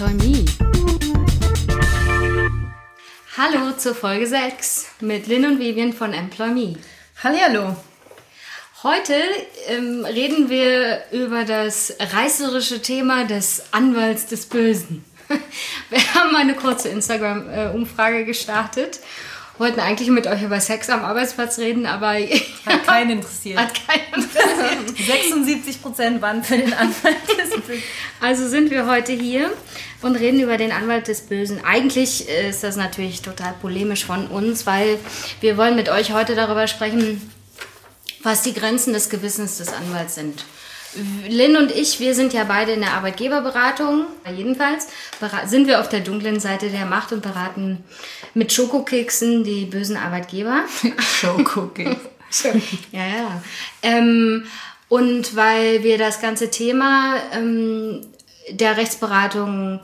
Employ Me. Hallo zur Folge 6 mit Lynn und Vivian von Employ Me. Hallihallo. Heute ähm, reden wir über das reißerische Thema des Anwalts des Bösen. Wir haben eine kurze Instagram-Umfrage gestartet wollten eigentlich mit euch über Sex am Arbeitsplatz reden, aber hat keinen interessiert. Hat keinen interessiert. 76 Prozent waren für den Anwalt des Bösen. Also sind wir heute hier und reden über den Anwalt des Bösen. Eigentlich ist das natürlich total polemisch von uns, weil wir wollen mit euch heute darüber sprechen, was die Grenzen des Gewissens des Anwalts sind. Lynn und ich, wir sind ja beide in der Arbeitgeberberatung. Jedenfalls sind wir auf der dunklen Seite der Macht und beraten mit Schokokeksen die bösen Arbeitgeber. Schokokeks. ja, ja. Ähm, und weil wir das ganze Thema ähm, der Rechtsberatung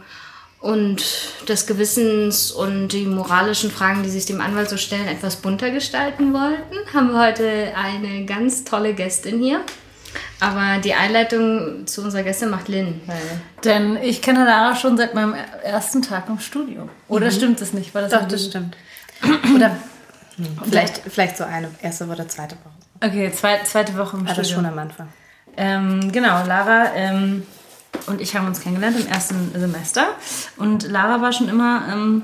und des Gewissens und die moralischen Fragen, die sich dem Anwalt so stellen, etwas bunter gestalten wollten, haben wir heute eine ganz tolle Gästin hier. Aber die Einleitung zu unserer Gäste macht Lynn. Denn ich kenne Lara schon seit meinem ersten Tag im Studio. Oder mhm. stimmt es nicht? War das Doch, das stimmt. Oder hm, vielleicht, vielleicht so eine erste oder zweite Woche. Okay, zwei, zweite Woche im Aber Studio. schon am Anfang. Ähm, genau, Lara ähm, und ich haben uns kennengelernt im ersten Semester. Und Lara war schon immer ähm,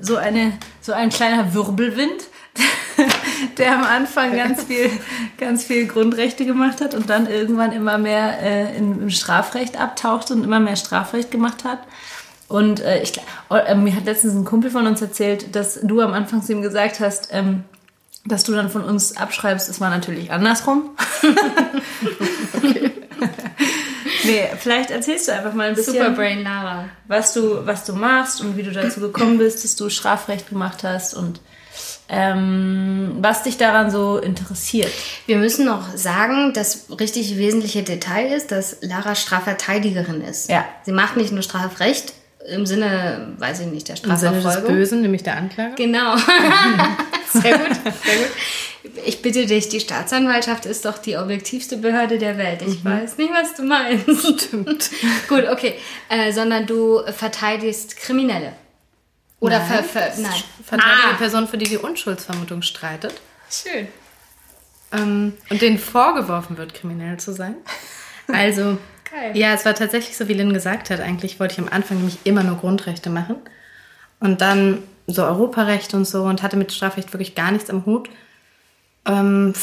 so, eine, so ein kleiner Wirbelwind der am Anfang ganz viel, ganz viel Grundrechte gemacht hat und dann irgendwann immer mehr äh, im Strafrecht abtauchte und immer mehr Strafrecht gemacht hat. Und äh, ich, äh, mir hat letztens ein Kumpel von uns erzählt, dass du am Anfang zu ihm gesagt hast, ähm, dass du dann von uns abschreibst. Es war natürlich andersrum. okay. nee, vielleicht erzählst du einfach mal ein bisschen. Superbrain Lara. Was du, was du machst und wie du dazu gekommen bist, dass du Strafrecht gemacht hast und ähm, was dich daran so interessiert. Wir müssen noch sagen, das richtig wesentliche Detail ist, dass Lara Strafverteidigerin ist. Ja. Sie macht nicht nur Strafrecht im Sinne, weiß ich nicht, der Strafverfolgung. Im Sinne des Bösen, nämlich der Anklage. Genau. sehr gut, sehr gut. Ich bitte dich, die Staatsanwaltschaft ist doch die objektivste Behörde der Welt. Ich mhm. weiß nicht, was du meinst. Stimmt. gut, okay. Äh, sondern du verteidigst Kriminelle. Oder nein, ver, ver, nein. verteidige ah. Person, für die die Unschuldsvermutung streitet. Schön. Ähm, und denen vorgeworfen wird, kriminell zu sein. Also, Geil. ja, es war tatsächlich so, wie Lynn gesagt hat. Eigentlich wollte ich am Anfang nämlich immer nur Grundrechte machen. Und dann so Europarecht und so und hatte mit Strafrecht wirklich gar nichts am Hut. Ähm,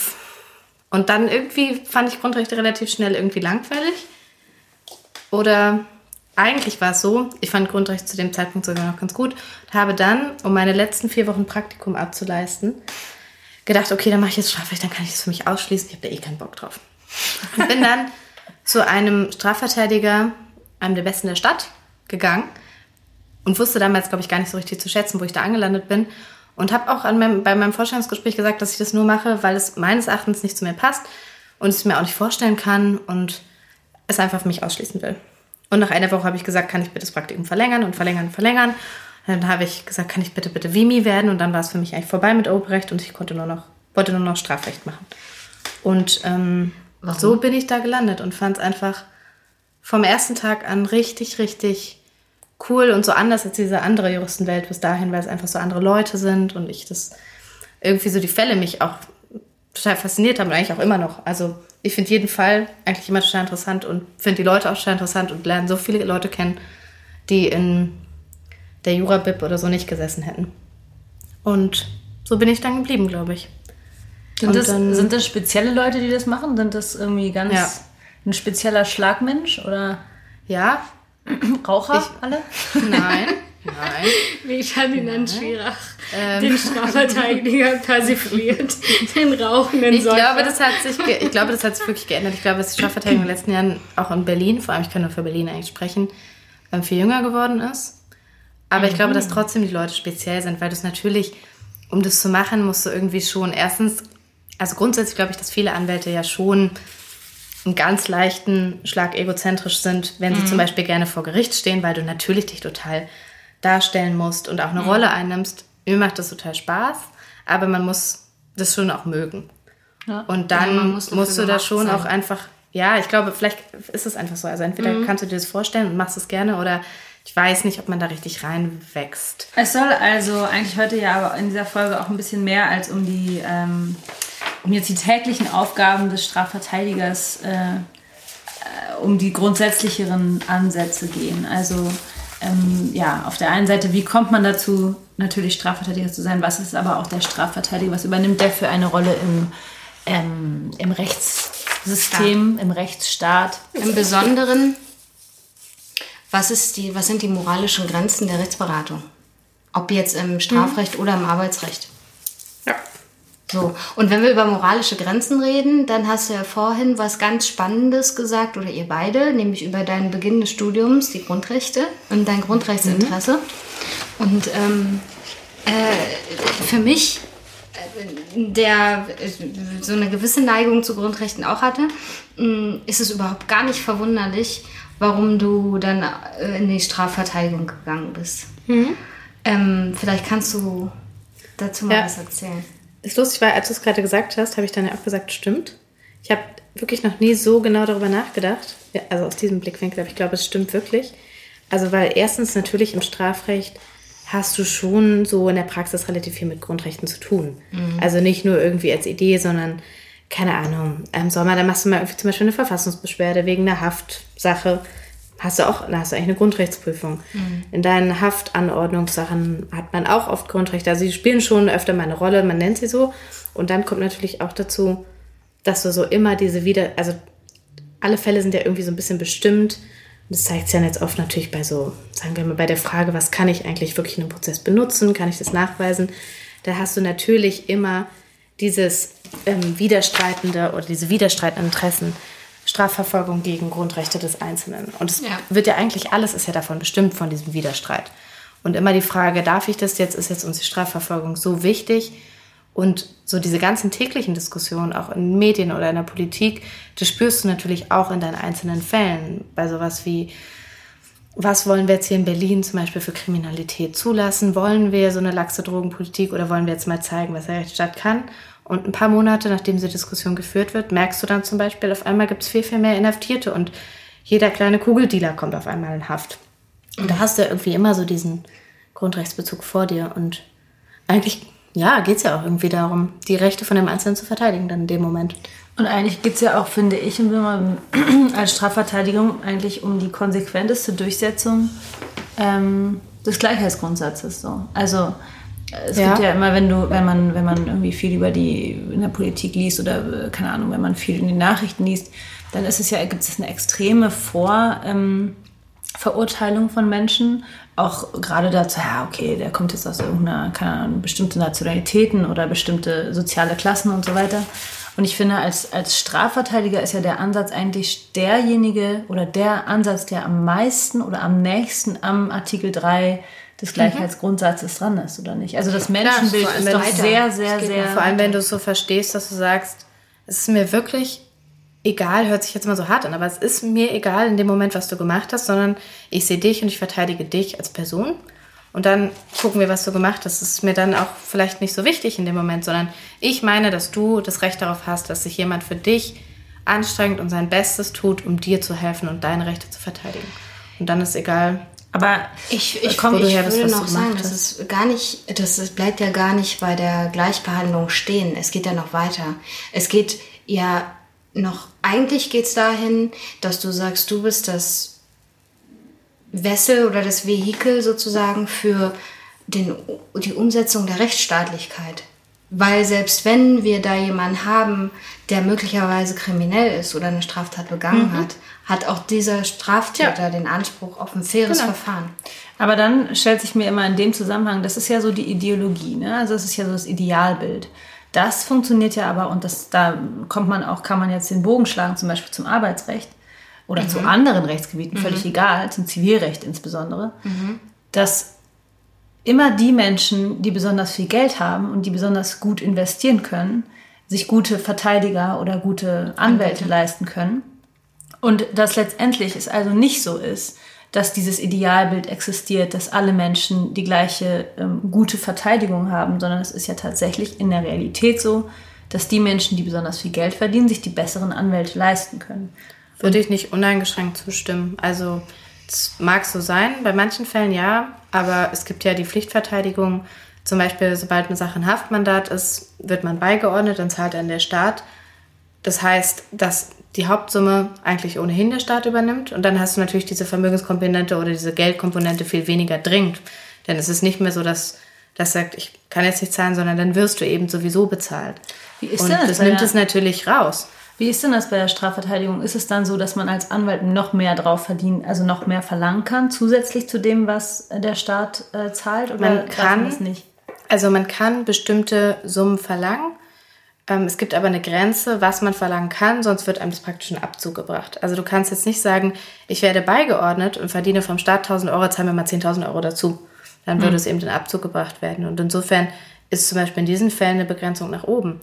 und dann irgendwie fand ich Grundrechte relativ schnell irgendwie langweilig. Oder eigentlich war es so, ich fand Grundrecht zu dem Zeitpunkt sogar noch ganz gut habe dann, um meine letzten vier Wochen Praktikum abzuleisten, gedacht, okay, dann mache ich jetzt Strafrecht, dann kann ich das für mich ausschließen. Ich habe da eh keinen Bock drauf. Und bin dann zu einem Strafverteidiger, einem der besten der Stadt, gegangen und wusste damals, glaube ich, gar nicht so richtig zu schätzen, wo ich da angelandet bin. Und habe auch meinem, bei meinem Vorstellungsgespräch gesagt, dass ich das nur mache, weil es meines Erachtens nicht zu mir passt und es mir auch nicht vorstellen kann und es einfach für mich ausschließen will. Und nach einer Woche habe ich gesagt, kann ich bitte das Praktikum verlängern und verlängern und verlängern. Und dann habe ich gesagt, kann ich bitte bitte Vimi werden? Und dann war es für mich eigentlich vorbei mit Oberrecht und ich konnte nur noch, wollte nur noch Strafrecht machen. Und ähm, so bin ich da gelandet und fand es einfach vom ersten Tag an richtig, richtig cool und so anders als diese andere Juristenwelt bis dahin, weil es einfach so andere Leute sind und ich das irgendwie so die Fälle mich auch total fasziniert haben und eigentlich auch immer noch. Also ich finde jeden Fall eigentlich immer total interessant und finde die Leute auch total interessant und lerne so viele Leute kennen, die in der Jura-Bib oder so nicht gesessen hätten. Und so bin ich dann geblieben, glaube ich. Sind das, dann, sind das spezielle Leute, die das machen? Sind das irgendwie ganz ja. ein spezieller Schlagmensch oder? Ja. Raucher ich, alle? Nein. Nein. Wie Ferdinand Schirach ähm. den Strafverteidiger persifliert, den rauchenden ich glaube, das hat sich Ich glaube, das hat sich wirklich geändert. Ich glaube, dass die Strafverteidigung in den letzten Jahren auch in Berlin, vor allem ich kann nur für Berlin eigentlich sprechen, ähm, viel jünger geworden ist. Aber mhm. ich glaube, dass trotzdem die Leute speziell sind, weil du es natürlich, um das zu machen, musst du irgendwie schon erstens, also grundsätzlich glaube ich, dass viele Anwälte ja schon einen ganz leichten Schlag egozentrisch sind, wenn sie mhm. zum Beispiel gerne vor Gericht stehen, weil du natürlich dich total darstellen musst und auch eine mhm. Rolle einnimmst. Mir macht das total Spaß, aber man muss das schon auch mögen. Ja. Und dann ja, muss musst du da schon sein. auch einfach, ja, ich glaube, vielleicht ist es einfach so. Also entweder mhm. kannst du dir das vorstellen und machst es gerne oder ich weiß nicht, ob man da richtig reinwächst. Es soll also eigentlich heute ja aber in dieser Folge auch ein bisschen mehr als um die, ähm, um jetzt die täglichen Aufgaben des Strafverteidigers, äh, äh um die grundsätzlicheren Ansätze gehen. Also ähm, ja, auf der einen Seite, wie kommt man dazu, natürlich Strafverteidiger zu sein? Was ist aber auch der Strafverteidiger? Was übernimmt der für eine Rolle im, ähm, im Rechtssystem, Staat. im Rechtsstaat? Im Besonderen, was, ist die, was sind die moralischen Grenzen der Rechtsberatung? Ob jetzt im Strafrecht mhm. oder im Arbeitsrecht? Ja. So, und wenn wir über moralische Grenzen reden, dann hast du ja vorhin was ganz Spannendes gesagt, oder ihr beide, nämlich über deinen Beginn des Studiums, die Grundrechte und dein Grundrechtsinteresse. Mhm. Und ähm, äh, für mich, äh, der so eine gewisse Neigung zu Grundrechten auch hatte, äh, ist es überhaupt gar nicht verwunderlich, warum du dann äh, in die Strafverteidigung gegangen bist. Mhm. Ähm, vielleicht kannst du dazu mal ja. was erzählen. Ist lustig, weil als du es gerade gesagt hast, habe ich dann ja auch gesagt, stimmt. Ich habe wirklich noch nie so genau darüber nachgedacht. Ja, also aus diesem Blickwinkel, aber ich glaube, es stimmt wirklich. Also weil erstens natürlich im Strafrecht hast du schon so in der Praxis relativ viel mit Grundrechten zu tun. Mhm. Also nicht nur irgendwie als Idee, sondern keine Ahnung, im Sommer, dann machst du mal irgendwie zum Beispiel eine Verfassungsbeschwerde wegen einer Haftsache. Hast du auch, hast du eigentlich eine Grundrechtsprüfung. Mhm. In deinen Haftanordnungssachen hat man auch oft Grundrechte. Also sie spielen schon öfter mal eine Rolle, man nennt sie so. Und dann kommt natürlich auch dazu, dass du so immer diese wieder, also alle Fälle sind ja irgendwie so ein bisschen bestimmt das zeigt sich dann jetzt oft natürlich bei so, sagen wir mal, bei der Frage, was kann ich eigentlich wirklich in einem Prozess benutzen, kann ich das nachweisen? Da hast du natürlich immer dieses ähm, widerstreitende oder diese widerstreitenden Interessen, Strafverfolgung gegen Grundrechte des Einzelnen. Und es ja. wird ja eigentlich alles ist ja davon bestimmt von diesem Widerstreit. Und immer die Frage, darf ich das jetzt, ist jetzt uns die Strafverfolgung so wichtig? Und so diese ganzen täglichen Diskussionen, auch in Medien oder in der Politik, das spürst du natürlich auch in deinen einzelnen Fällen. Bei sowas wie, was wollen wir jetzt hier in Berlin zum Beispiel für Kriminalität zulassen? Wollen wir so eine laxe Drogenpolitik oder wollen wir jetzt mal zeigen, was der Rechtsstaat kann? Und ein paar Monate, nachdem diese Diskussion geführt wird, merkst du dann zum Beispiel, auf einmal gibt es viel, viel mehr Inhaftierte und jeder kleine Kugeldealer kommt auf einmal in Haft. Und da hast du irgendwie immer so diesen Grundrechtsbezug vor dir und eigentlich ja, geht es ja auch irgendwie darum, die Rechte von dem Einzelnen zu verteidigen dann in dem Moment. Und eigentlich geht es ja auch, finde ich, als Strafverteidigung eigentlich um die konsequenteste Durchsetzung ähm, des Gleichheitsgrundsatzes. So. Also es ja. gibt ja immer, wenn du, wenn man, wenn man irgendwie viel über die in der Politik liest oder keine Ahnung, wenn man viel in den Nachrichten liest, dann ist es ja, gibt es eine extreme Vor, ähm, von Menschen, auch gerade dazu, ja, okay, der kommt jetzt aus irgendeiner, keine Ahnung, bestimmte Nationalitäten oder bestimmte soziale Klassen und so weiter. Und ich finde, als, als Strafverteidiger ist ja der Ansatz eigentlich derjenige oder der Ansatz, der am meisten oder am nächsten am Artikel 3 des Gleichheitsgrundsatzes dran ist, oder nicht? Also das Menschenbild Klar, ist doch sehr, sehr, sehr. Vor allem, wenn du es so verstehst, dass du sagst, es ist mir wirklich egal, hört sich jetzt mal so hart an, aber es ist mir egal in dem Moment, was du gemacht hast, sondern ich sehe dich und ich verteidige dich als Person. Und dann gucken wir, was du gemacht hast. Das ist mir dann auch vielleicht nicht so wichtig in dem Moment, sondern ich meine, dass du das Recht darauf hast, dass sich jemand für dich anstrengt und sein Bestes tut, um dir zu helfen und deine Rechte zu verteidigen. Und dann ist egal. Aber ich, ich, komm, ich her, würde noch sagen, das ist gar nicht, das bleibt ja gar nicht bei der Gleichbehandlung stehen. Es geht ja noch weiter. Es geht ja noch, eigentlich geht es dahin, dass du sagst, du bist das Wessel oder das Vehikel sozusagen für den, die Umsetzung der Rechtsstaatlichkeit. Weil selbst wenn wir da jemanden haben, der möglicherweise kriminell ist oder eine Straftat begangen mhm. hat, hat auch dieser Straftäter ja. den Anspruch auf ein faires genau. Verfahren. Aber dann stellt sich mir immer in dem Zusammenhang, das ist ja so die Ideologie, ne? also das ist ja so das Idealbild. Das funktioniert ja aber, und das, da kommt man auch, kann man jetzt den Bogen schlagen, zum Beispiel zum Arbeitsrecht oder mhm. zu anderen Rechtsgebieten, völlig mhm. egal, zum Zivilrecht insbesondere, mhm. dass immer die Menschen, die besonders viel Geld haben und die besonders gut investieren können, sich gute Verteidiger oder gute Anwälte, Anwälte. leisten können. Und dass letztendlich es also nicht so ist, dass dieses Idealbild existiert, dass alle Menschen die gleiche ähm, gute Verteidigung haben, sondern es ist ja tatsächlich in der Realität so, dass die Menschen, die besonders viel Geld verdienen, sich die besseren Anwälte leisten können. Würde ich nicht uneingeschränkt zustimmen. Also Das mag so sein, bei manchen Fällen ja, aber es gibt ja die Pflichtverteidigung. Zum Beispiel, sobald eine Sache ein Haftmandat ist, wird man beigeordnet, dann zahlt dann der Staat. Das heißt, dass die Hauptsumme eigentlich ohnehin der Staat übernimmt und dann hast du natürlich diese Vermögenskomponente oder diese Geldkomponente viel weniger dringend. Denn es ist nicht mehr so, dass das sagt, ich kann jetzt nicht zahlen, sondern dann wirst du eben sowieso bezahlt. Wie ist und das? Das nimmt es natürlich raus. Wie ist denn das bei der Strafverteidigung? Ist es dann so, dass man als Anwalt noch mehr drauf verdient, also noch mehr verlangen kann, zusätzlich zu dem, was der Staat äh, zahlt? Oder man kann es nicht? Also man kann bestimmte Summen verlangen. Ähm, es gibt aber eine Grenze, was man verlangen kann, sonst wird einem das praktisch ein Abzug gebracht. Also du kannst jetzt nicht sagen, ich werde beigeordnet und verdiene vom Staat 1000 Euro, zahl mir mal 10.000 Euro dazu. Dann würde mhm. es eben in Abzug gebracht werden. Und insofern ist zum Beispiel in diesen Fällen eine Begrenzung nach oben.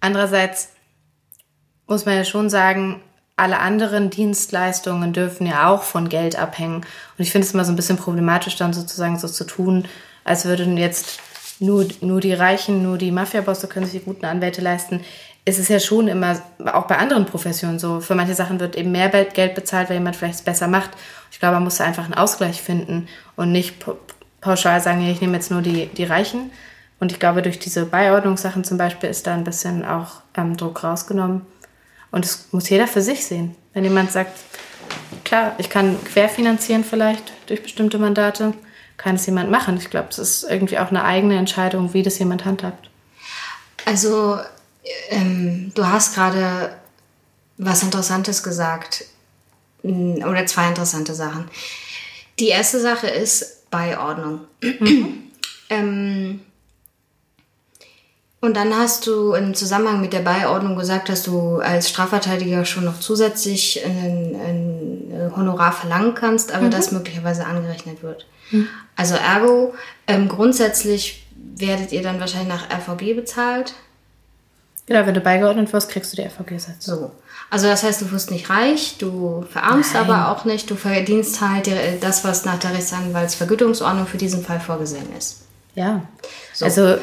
Andererseits muss man ja schon sagen, alle anderen Dienstleistungen dürfen ja auch von Geld abhängen. Und ich finde es immer so ein bisschen problematisch, dann sozusagen so zu tun, als würden jetzt nur, nur die Reichen, nur die Mafia-Bosse können sich die guten Anwälte leisten. Es ist ja schon immer, auch bei anderen Professionen so, für manche Sachen wird eben mehr Geld bezahlt, weil jemand vielleicht es besser macht. Ich glaube, man muss da einfach einen Ausgleich finden und nicht pauschal sagen, ich nehme jetzt nur die, die Reichen. Und ich glaube, durch diese Beiordnungssachen zum Beispiel ist da ein bisschen auch ähm, Druck rausgenommen. Und das muss jeder für sich sehen. Wenn jemand sagt, klar, ich kann querfinanzieren vielleicht durch bestimmte Mandate, kann es jemand machen. Ich glaube, es ist irgendwie auch eine eigene Entscheidung, wie das jemand handhabt. Also, ähm, du hast gerade was Interessantes gesagt. Oder zwei interessante Sachen. Die erste Sache ist Beiordnung. Mhm. ähm, und dann hast du im Zusammenhang mit der Beiordnung gesagt, dass du als Strafverteidiger schon noch zusätzlich ein, ein Honorar verlangen kannst, aber mhm. das möglicherweise angerechnet wird. Mhm. Also ergo, ähm, grundsätzlich werdet ihr dann wahrscheinlich nach RVG bezahlt. Genau, wenn du beigeordnet wirst, kriegst du die RVG-Sätze. So. Also das heißt, du wirst nicht reich, du verarmst Nein. aber auch nicht, du verdienst halt das, was nach der Rechtsanwaltsvergütungsordnung für diesen Fall vorgesehen ist. Ja. So. Also,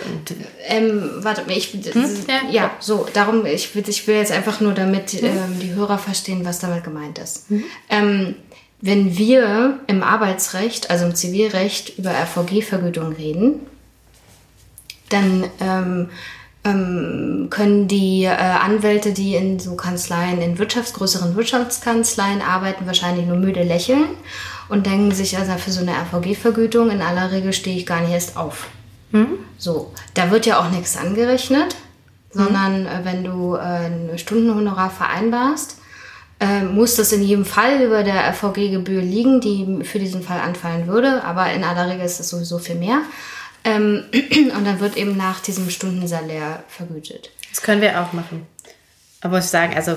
ähm, warte, ich, hm? ja, ja, so, darum, ich, ich will jetzt einfach nur, damit hm? ähm, die Hörer verstehen, was damit gemeint ist. Hm? Ähm, wenn wir im Arbeitsrecht, also im Zivilrecht, über RVG-Vergütung reden, dann ähm, ähm, können die äh, Anwälte, die in so Kanzleien, in Wirtschafts-, größeren Wirtschaftskanzleien arbeiten, wahrscheinlich nur müde lächeln und denken sich, also für so eine RVG-Vergütung in aller Regel stehe ich gar nicht erst auf. Mhm. So, da wird ja auch nichts angerechnet, sondern mhm. äh, wenn du äh, ein Stundenhonorar vereinbarst, äh, muss das in jedem Fall über der RVG-Gebühr liegen, die für diesen Fall anfallen würde, aber in aller Regel ist es sowieso viel mehr. Ähm, und dann wird eben nach diesem Stundensalär vergütet. Das können wir auch machen. Aber ich sagen, also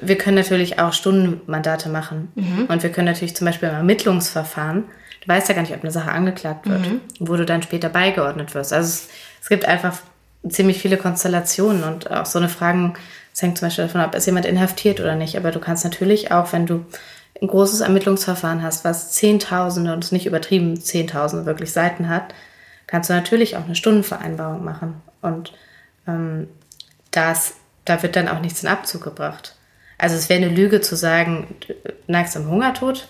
wir können natürlich auch Stundenmandate machen. Mhm. Und wir können natürlich zum Beispiel im Ermittlungsverfahren, du weißt ja gar nicht, ob eine Sache angeklagt wird, mhm. wo du dann später beigeordnet wirst. Also es, es, gibt einfach ziemlich viele Konstellationen und auch so eine Fragen, es hängt zum Beispiel davon ab, ist jemand inhaftiert oder nicht. Aber du kannst natürlich auch, wenn du ein großes Ermittlungsverfahren hast, was Zehntausende und es nicht übertrieben Zehntausende wirklich Seiten hat, kannst du natürlich auch eine Stundenvereinbarung machen. Und ähm, das, da wird dann auch nichts in Abzug gebracht. Also es wäre eine Lüge zu sagen, du neigst am Hungertod,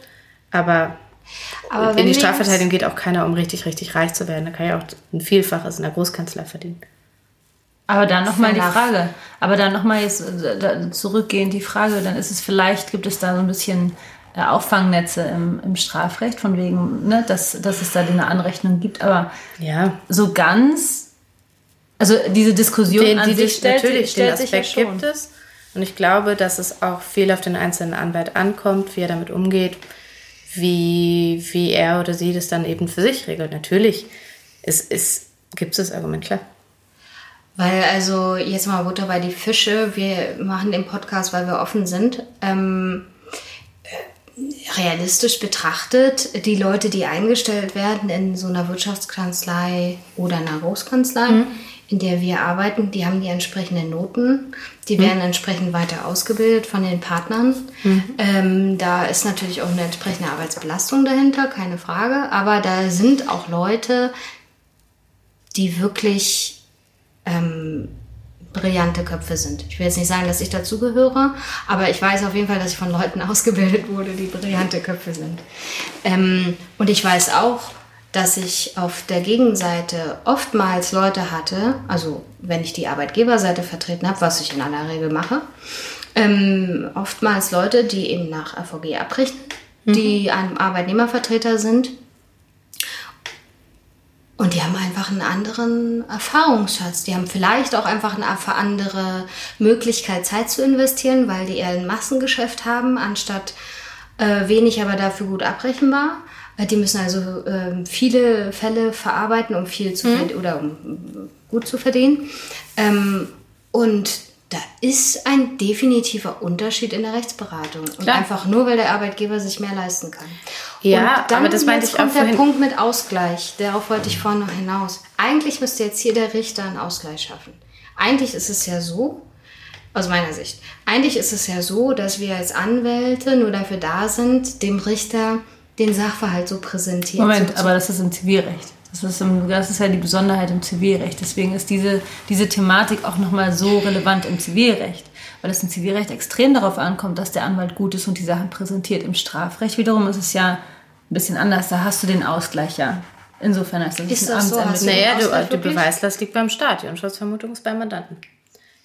aber, aber in die Strafverteidigung geht auch keiner, um richtig, richtig reich zu werden. Da kann ja auch ein Vielfaches in der Großkanzlei verdienen. Aber dann nochmal die Frage, aber dann nochmal jetzt äh, zurückgehend die Frage, dann ist es vielleicht, gibt es da so ein bisschen äh, Auffangnetze im, im Strafrecht, von wegen, ne, dass, dass es da eine Anrechnung gibt, aber ja. so ganz, also diese Diskussion den, an die sich stellt, natürlich, stellt den Aspekt sich ja gibt es. Und ich glaube, dass es auch viel auf den einzelnen Anwalt ankommt, wie er damit umgeht, wie, wie er oder sie das dann eben für sich regelt. Natürlich ist, ist, gibt es das Argument, klar. Weil also jetzt mal Butter bei die Fische. Wir machen den Podcast, weil wir offen sind. Ähm, realistisch betrachtet, die Leute, die eingestellt werden in so einer Wirtschaftskanzlei oder einer Großkanzlei, mhm in der wir arbeiten, die haben die entsprechenden Noten. Die werden mhm. entsprechend weiter ausgebildet von den Partnern. Mhm. Ähm, da ist natürlich auch eine entsprechende Arbeitsbelastung dahinter, keine Frage. Aber da sind auch Leute, die wirklich ähm, brillante Köpfe sind. Ich will jetzt nicht sagen, dass ich dazugehöre, aber ich weiß auf jeden Fall, dass ich von Leuten ausgebildet wurde, die brillante Köpfe sind. Ähm, und ich weiß auch, dass ich auf der Gegenseite oftmals Leute hatte, also wenn ich die Arbeitgeberseite vertreten habe, was ich in aller Regel mache, ähm, oftmals Leute, die eben nach AVG abrechnen, mhm. die einem Arbeitnehmervertreter sind. Und die haben einfach einen anderen Erfahrungsschatz. Die haben vielleicht auch einfach eine andere Möglichkeit, Zeit zu investieren, weil die eher ein Massengeschäft haben, anstatt äh, wenig, aber dafür gut abrechenbar. Die müssen also ähm, viele Fälle verarbeiten, um viel zu mhm. oder um gut zu verdienen. Ähm, und da ist ein definitiver Unterschied in der Rechtsberatung. Und Klar. einfach nur, weil der Arbeitgeber sich mehr leisten kann. Ja, aber das meinte ich kommt der Punkt mit Ausgleich. Darauf wollte ich vorhin noch hinaus. Eigentlich müsste jetzt hier der Richter einen Ausgleich schaffen. Eigentlich ist es ja so, aus meiner Sicht, eigentlich ist es ja so, dass wir als Anwälte nur dafür da sind, dem Richter den Sachverhalt so präsentieren. Moment, so aber das ist im Zivilrecht. Das ist, im, das ist ja die Besonderheit im Zivilrecht. Deswegen ist diese, diese Thematik auch nochmal so relevant im Zivilrecht. Weil es im Zivilrecht extrem darauf ankommt, dass der Anwalt gut ist und die Sachen präsentiert. Im Strafrecht wiederum ist es ja ein bisschen anders. Da hast du den Ausgleich ja. Insofern ist das, ist das so. Naja, du, die Beweislast liegt beim Staat. Die Unschuldsvermutung ist beim Mandanten.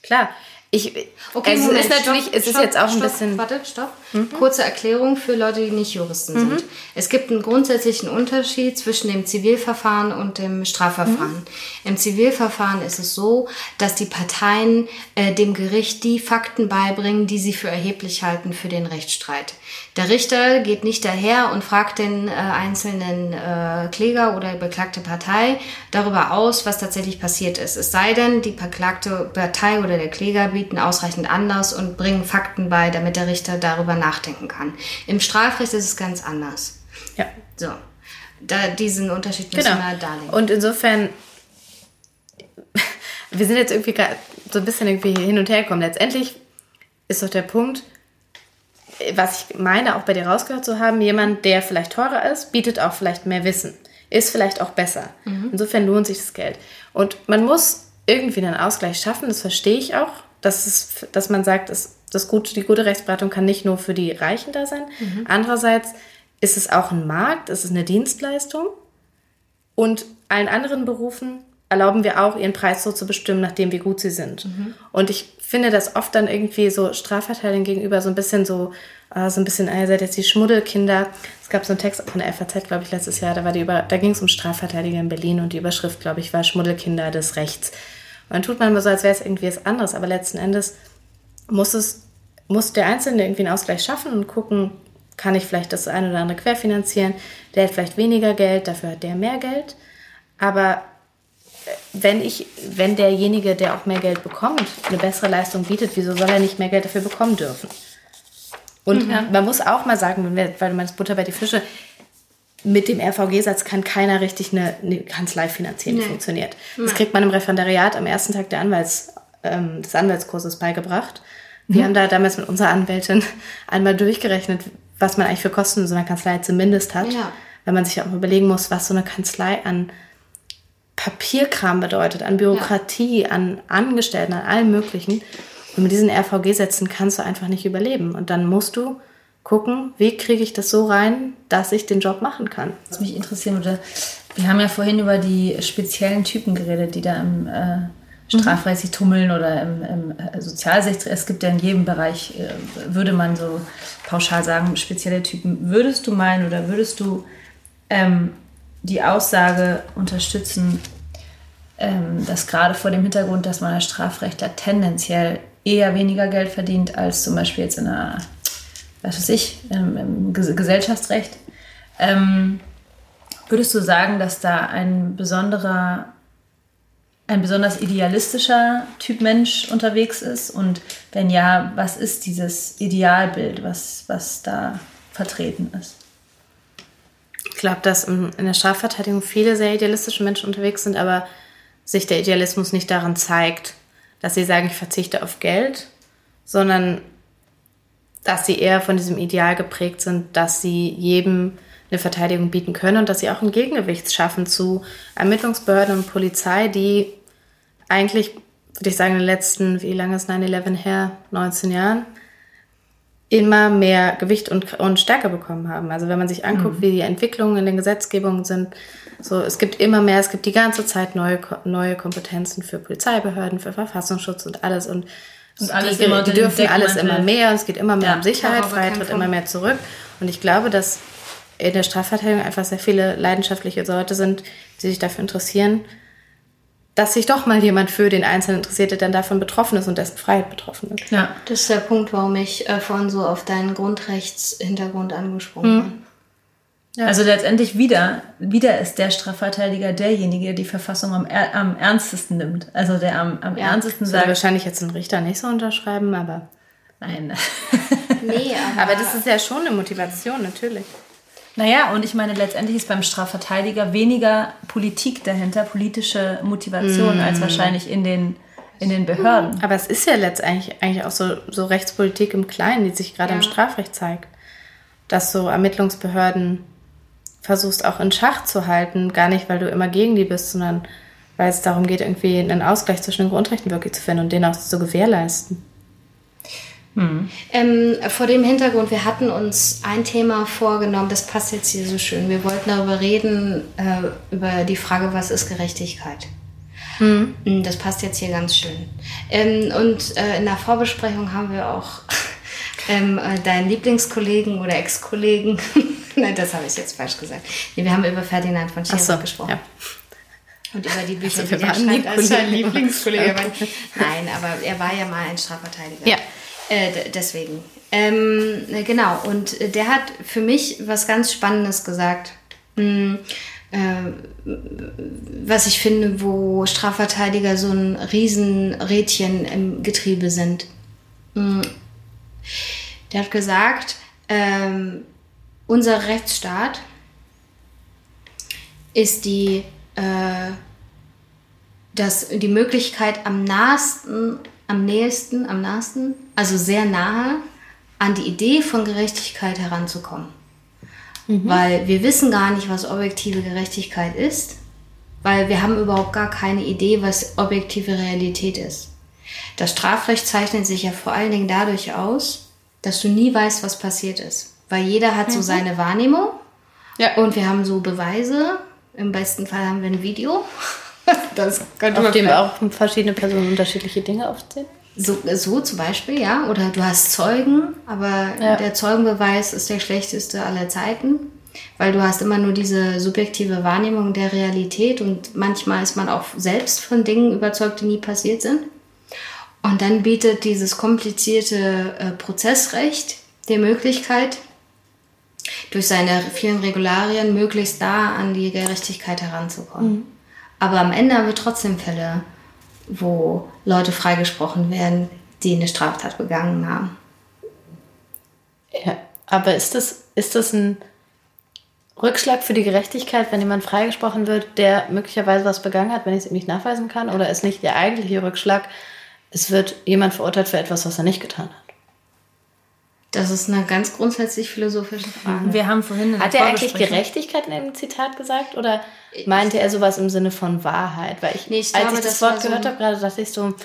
Klar, ich, okay, also Moment, es ist natürlich, stopp, es ist stopp, jetzt auch stopp, ein bisschen. Warte, stopp. Mhm. Kurze Erklärung für Leute, die nicht Juristen mhm. sind. Es gibt einen grundsätzlichen Unterschied zwischen dem Zivilverfahren und dem Strafverfahren. Mhm. Im Zivilverfahren ist es so, dass die Parteien äh, dem Gericht die Fakten beibringen, die sie für erheblich halten für den Rechtsstreit. Der Richter geht nicht daher und fragt den äh, einzelnen äh, Kläger oder beklagte Partei darüber aus, was tatsächlich passiert ist. Es sei denn, die beklagte Partei oder der Kläger bieten ausreichend Anlass und bringen Fakten bei, damit der Richter darüber nachdenken kann. Im Strafrecht ist es ganz anders. Ja. So. Da, diesen Unterschied müssen genau. wir darlegen. Und insofern, wir sind jetzt irgendwie so ein bisschen irgendwie hin und her gekommen. Letztendlich ist doch der Punkt, was ich meine, auch bei dir rausgehört zu haben, jemand, der vielleicht teurer ist, bietet auch vielleicht mehr Wissen. Ist vielleicht auch besser. Mhm. Insofern lohnt sich das Geld. Und man muss irgendwie einen Ausgleich schaffen, das verstehe ich auch, dass, es, dass man sagt, es, das gute, die gute Rechtsberatung kann nicht nur für die Reichen da sein. Mhm. Andererseits ist es auch ein Markt, es ist eine Dienstleistung. Und allen anderen Berufen erlauben wir auch, ihren Preis so zu bestimmen, nachdem wie gut sie sind. Mhm. Und ich finde das oft dann irgendwie so Strafverteidigern gegenüber so ein bisschen so, äh, so ein bisschen, ah, ihr seid jetzt die Schmuddelkinder. Es gab so einen Text von der FAZ, glaube ich, letztes Jahr, da da ging es um Strafverteidiger in Berlin und die Überschrift, glaube ich, war Schmuddelkinder des Rechts. Und dann tut man immer so, als wäre es irgendwie was anderes, aber letzten Endes muss es, muss der Einzelne irgendwie einen Ausgleich schaffen und gucken, kann ich vielleicht das eine oder andere querfinanzieren. Der hat vielleicht weniger Geld, dafür hat der mehr Geld. Aber wenn ich, wenn derjenige, der auch mehr Geld bekommt, eine bessere Leistung bietet, wieso soll er nicht mehr Geld dafür bekommen dürfen? Und mhm. man muss auch mal sagen, weil man das Butter bei die Fische, mit dem RVG-Satz kann keiner richtig eine, eine Kanzlei finanzieren, die nee. funktioniert. Das kriegt man im Referendariat am ersten Tag der Anwalts, ähm, des Anwaltskurses beigebracht. Wir mhm. haben da damals mit unserer Anwältin einmal durchgerechnet, was man eigentlich für Kosten in so einer Kanzlei zumindest hat. Ja. Weil man sich auch überlegen muss, was so eine Kanzlei an Papierkram bedeutet, an Bürokratie, ja. an Angestellten, an allem Möglichen. Und mit diesen RVG-Sätzen kannst du einfach nicht überleben. Und dann musst du gucken, wie kriege ich das so rein, dass ich den Job machen kann. Was mich interessieren würde, wir haben ja vorhin über die speziellen Typen geredet, die da im äh, Strafrecht sich tummeln oder im, im äh, Sozialrecht. Es gibt ja in jedem Bereich, äh, würde man so pauschal sagen, spezielle Typen. Würdest du meinen oder würdest du ähm, die Aussage unterstützen, ähm, dass gerade vor dem Hintergrund, dass man als Strafrechtler tendenziell eher weniger Geld verdient als zum Beispiel jetzt in einer, was weiß ich, im, im Gesellschaftsrecht, ähm, würdest du sagen, dass da ein besonderer, ein besonders idealistischer Typ Mensch unterwegs ist? Und wenn ja, was ist dieses Idealbild, was, was da vertreten ist? Ich glaube, dass in der Strafverteidigung viele sehr idealistische Menschen unterwegs sind, aber sich der Idealismus nicht darin zeigt, dass sie sagen, ich verzichte auf Geld, sondern dass sie eher von diesem Ideal geprägt sind, dass sie jedem eine Verteidigung bieten können und dass sie auch ein Gegengewicht schaffen zu Ermittlungsbehörden und Polizei, die eigentlich würde ich sagen, in den letzten, wie lange ist 9-11 her? 19 Jahren immer mehr Gewicht und, und Stärke bekommen haben. Also wenn man sich anguckt, mhm. wie die Entwicklungen in den Gesetzgebungen sind, so es gibt immer mehr, es gibt die ganze Zeit neue, neue Kompetenzen für Polizeibehörden, für Verfassungsschutz und alles und und alles die, immer die dürfen alles immer mehr, es geht immer mehr ja, um Sicherheit, Freiheit tritt immer mehr zurück. Und ich glaube, dass in der Strafverteidigung einfach sehr viele leidenschaftliche Leute sind, die sich dafür interessieren, dass sich doch mal jemand für den Einzelnen interessiert, der dann davon betroffen ist und dessen Freiheit betroffen ist. Ja. Das ist der Punkt, warum ich äh, vorhin so auf deinen Grundrechtshintergrund angesprochen mhm. bin. Ja. Also letztendlich wieder, wieder ist der Strafverteidiger derjenige, der die Verfassung am, am ernstesten nimmt. Also der am, am ja. ernstesten sagt. wahrscheinlich jetzt ein Richter nicht so unterschreiben, aber. Nein. nee, aber, aber das ist ja schon eine Motivation, natürlich. Naja, und ich meine, letztendlich ist beim Strafverteidiger weniger Politik dahinter, politische Motivation, mm. als wahrscheinlich in den, in den Behörden. Aber es ist ja letztendlich eigentlich auch so, so Rechtspolitik im Kleinen, die sich gerade ja. im Strafrecht zeigt. Dass so Ermittlungsbehörden versuchst auch in Schach zu halten, gar nicht, weil du immer gegen die bist, sondern weil es darum geht, irgendwie einen Ausgleich zwischen den Grundrechten wirklich zu finden und den auch zu gewährleisten. Mhm. Ähm, vor dem Hintergrund, wir hatten uns ein Thema vorgenommen, das passt jetzt hier so schön. Wir wollten darüber reden, äh, über die Frage, was ist Gerechtigkeit? Mhm. Das passt jetzt hier ganz schön. Ähm, und äh, in der Vorbesprechung haben wir auch ähm, äh, deinen Lieblingskollegen oder Ex-Kollegen, nein, das habe ich jetzt falsch gesagt. Nee, wir haben über Ferdinand von Schirach so, gesprochen. Ja. Und über die Bücher, also, die er schreibt, als sein Lieblingskollege. Nein, aber er war ja mal ein Strafverteidiger. Ja. Äh, deswegen. Ähm, genau, und der hat für mich was ganz Spannendes gesagt. Hm, äh, was ich finde, wo Strafverteidiger so ein Riesenrädchen im Getriebe sind. Hm, der hat gesagt, ähm, unser Rechtsstaat ist die, äh, das, die Möglichkeit am nahesten am nächsten, am nahesten, also sehr nahe an die Idee von Gerechtigkeit heranzukommen. Mhm. Weil wir wissen gar nicht, was objektive Gerechtigkeit ist, weil wir haben überhaupt gar keine Idee, was objektive Realität ist. Das Strafrecht zeichnet sich ja vor allen Dingen dadurch aus, dass du nie weißt, was passiert ist. Weil jeder hat mhm. so seine Wahrnehmung ja. und wir haben so Beweise. Im besten Fall haben wir ein Video. Das könnte Auf dem auch verschiedene Personen unterschiedliche Dinge aufzählen? So, so zum Beispiel, ja. Oder du hast Zeugen, aber ja. der Zeugenbeweis ist der schlechteste aller Zeiten, weil du hast immer nur diese subjektive Wahrnehmung der Realität und manchmal ist man auch selbst von Dingen überzeugt, die nie passiert sind. Und dann bietet dieses komplizierte äh, Prozessrecht die Möglichkeit, durch seine vielen Regularien möglichst da an die Gerechtigkeit heranzukommen. Mhm. Aber am Ende haben wir trotzdem Fälle, wo Leute freigesprochen werden, die eine Straftat begangen haben. Ja, aber ist das, ist das ein Rückschlag für die Gerechtigkeit, wenn jemand freigesprochen wird, der möglicherweise was begangen hat, wenn ich es ihm nicht nachweisen kann? Oder ist nicht der eigentliche Rückschlag, es wird jemand verurteilt für etwas, was er nicht getan hat? Das ist eine ganz grundsätzlich philosophische Frage. Wir haben vorhin Hat er eigentlich Gerechtigkeit in dem Zitat gesagt oder meinte er sowas im Sinne von Wahrheit? Weil ich, nee, ich als glaube, ich das, das Wort so gehört habe, gerade dachte ich so,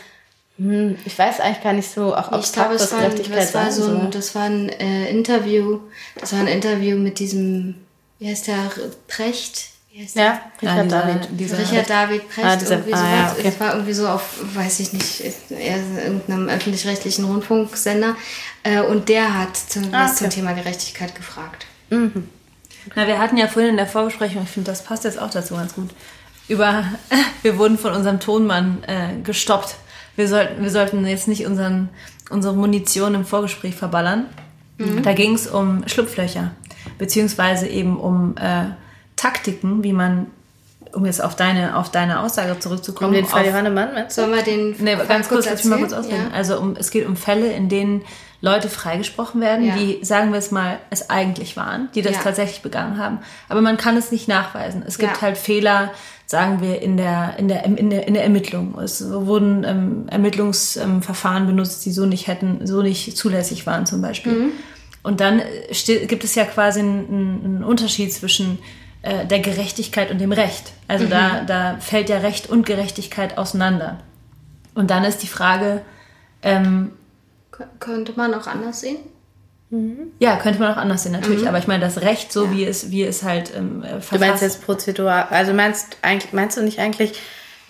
hm, ich weiß eigentlich gar nicht so, auch ich glaube, was Gerechtigkeit das war, so ein, das war ein äh, Interview, das war ein Interview mit diesem, wie heißt der, Precht, ja, Richard ja, David. Dieser, Richard David Precht. Ah, dieser, irgendwie ah, so ja, okay. Es war irgendwie so auf, weiß ich nicht, irgendeinem öffentlich-rechtlichen Rundfunksender. Äh, und der hat zum, ah, was okay. zum Thema Gerechtigkeit gefragt. Mhm. Na, wir hatten ja vorhin in der Vorbesprechung, ich finde, das passt jetzt auch dazu ganz gut, über, wir wurden von unserem Tonmann äh, gestoppt. Wir sollten, wir sollten jetzt nicht unseren, unsere Munition im Vorgespräch verballern. Mhm. Da ging es um Schlupflöcher, beziehungsweise eben um äh, Taktiken, wie man um jetzt auf deine, auf deine Aussage zurückzukommen. Um den Fall Johannemann, meinst du? Sollen wir den nee, ganz kurz, lass mich mal kurz ausreden. Ja. Also um, es geht um Fälle, in denen Leute freigesprochen werden, ja. die, sagen wir es mal, es eigentlich waren, die das ja. tatsächlich begangen haben. Aber man kann es nicht nachweisen. Es gibt halt Fehler, sagen wir, in der, in der, in der, in der Ermittlung. Es wurden ähm, Ermittlungsverfahren benutzt, die so nicht hätten, so nicht zulässig waren zum Beispiel. Mhm. Und dann gibt es ja quasi einen, einen Unterschied zwischen äh, der Gerechtigkeit und dem Recht. Also mhm. da, da fällt ja Recht und Gerechtigkeit auseinander. Und dann ist die Frage, ähm, könnte man auch anders sehen? Ja, könnte man auch anders sehen, natürlich. Mhm. Aber ich meine, das Recht, so ja. wie, es, wie es halt ähm, verfasst. Du meinst jetzt prozedural, also meinst, eigentlich, meinst du nicht eigentlich,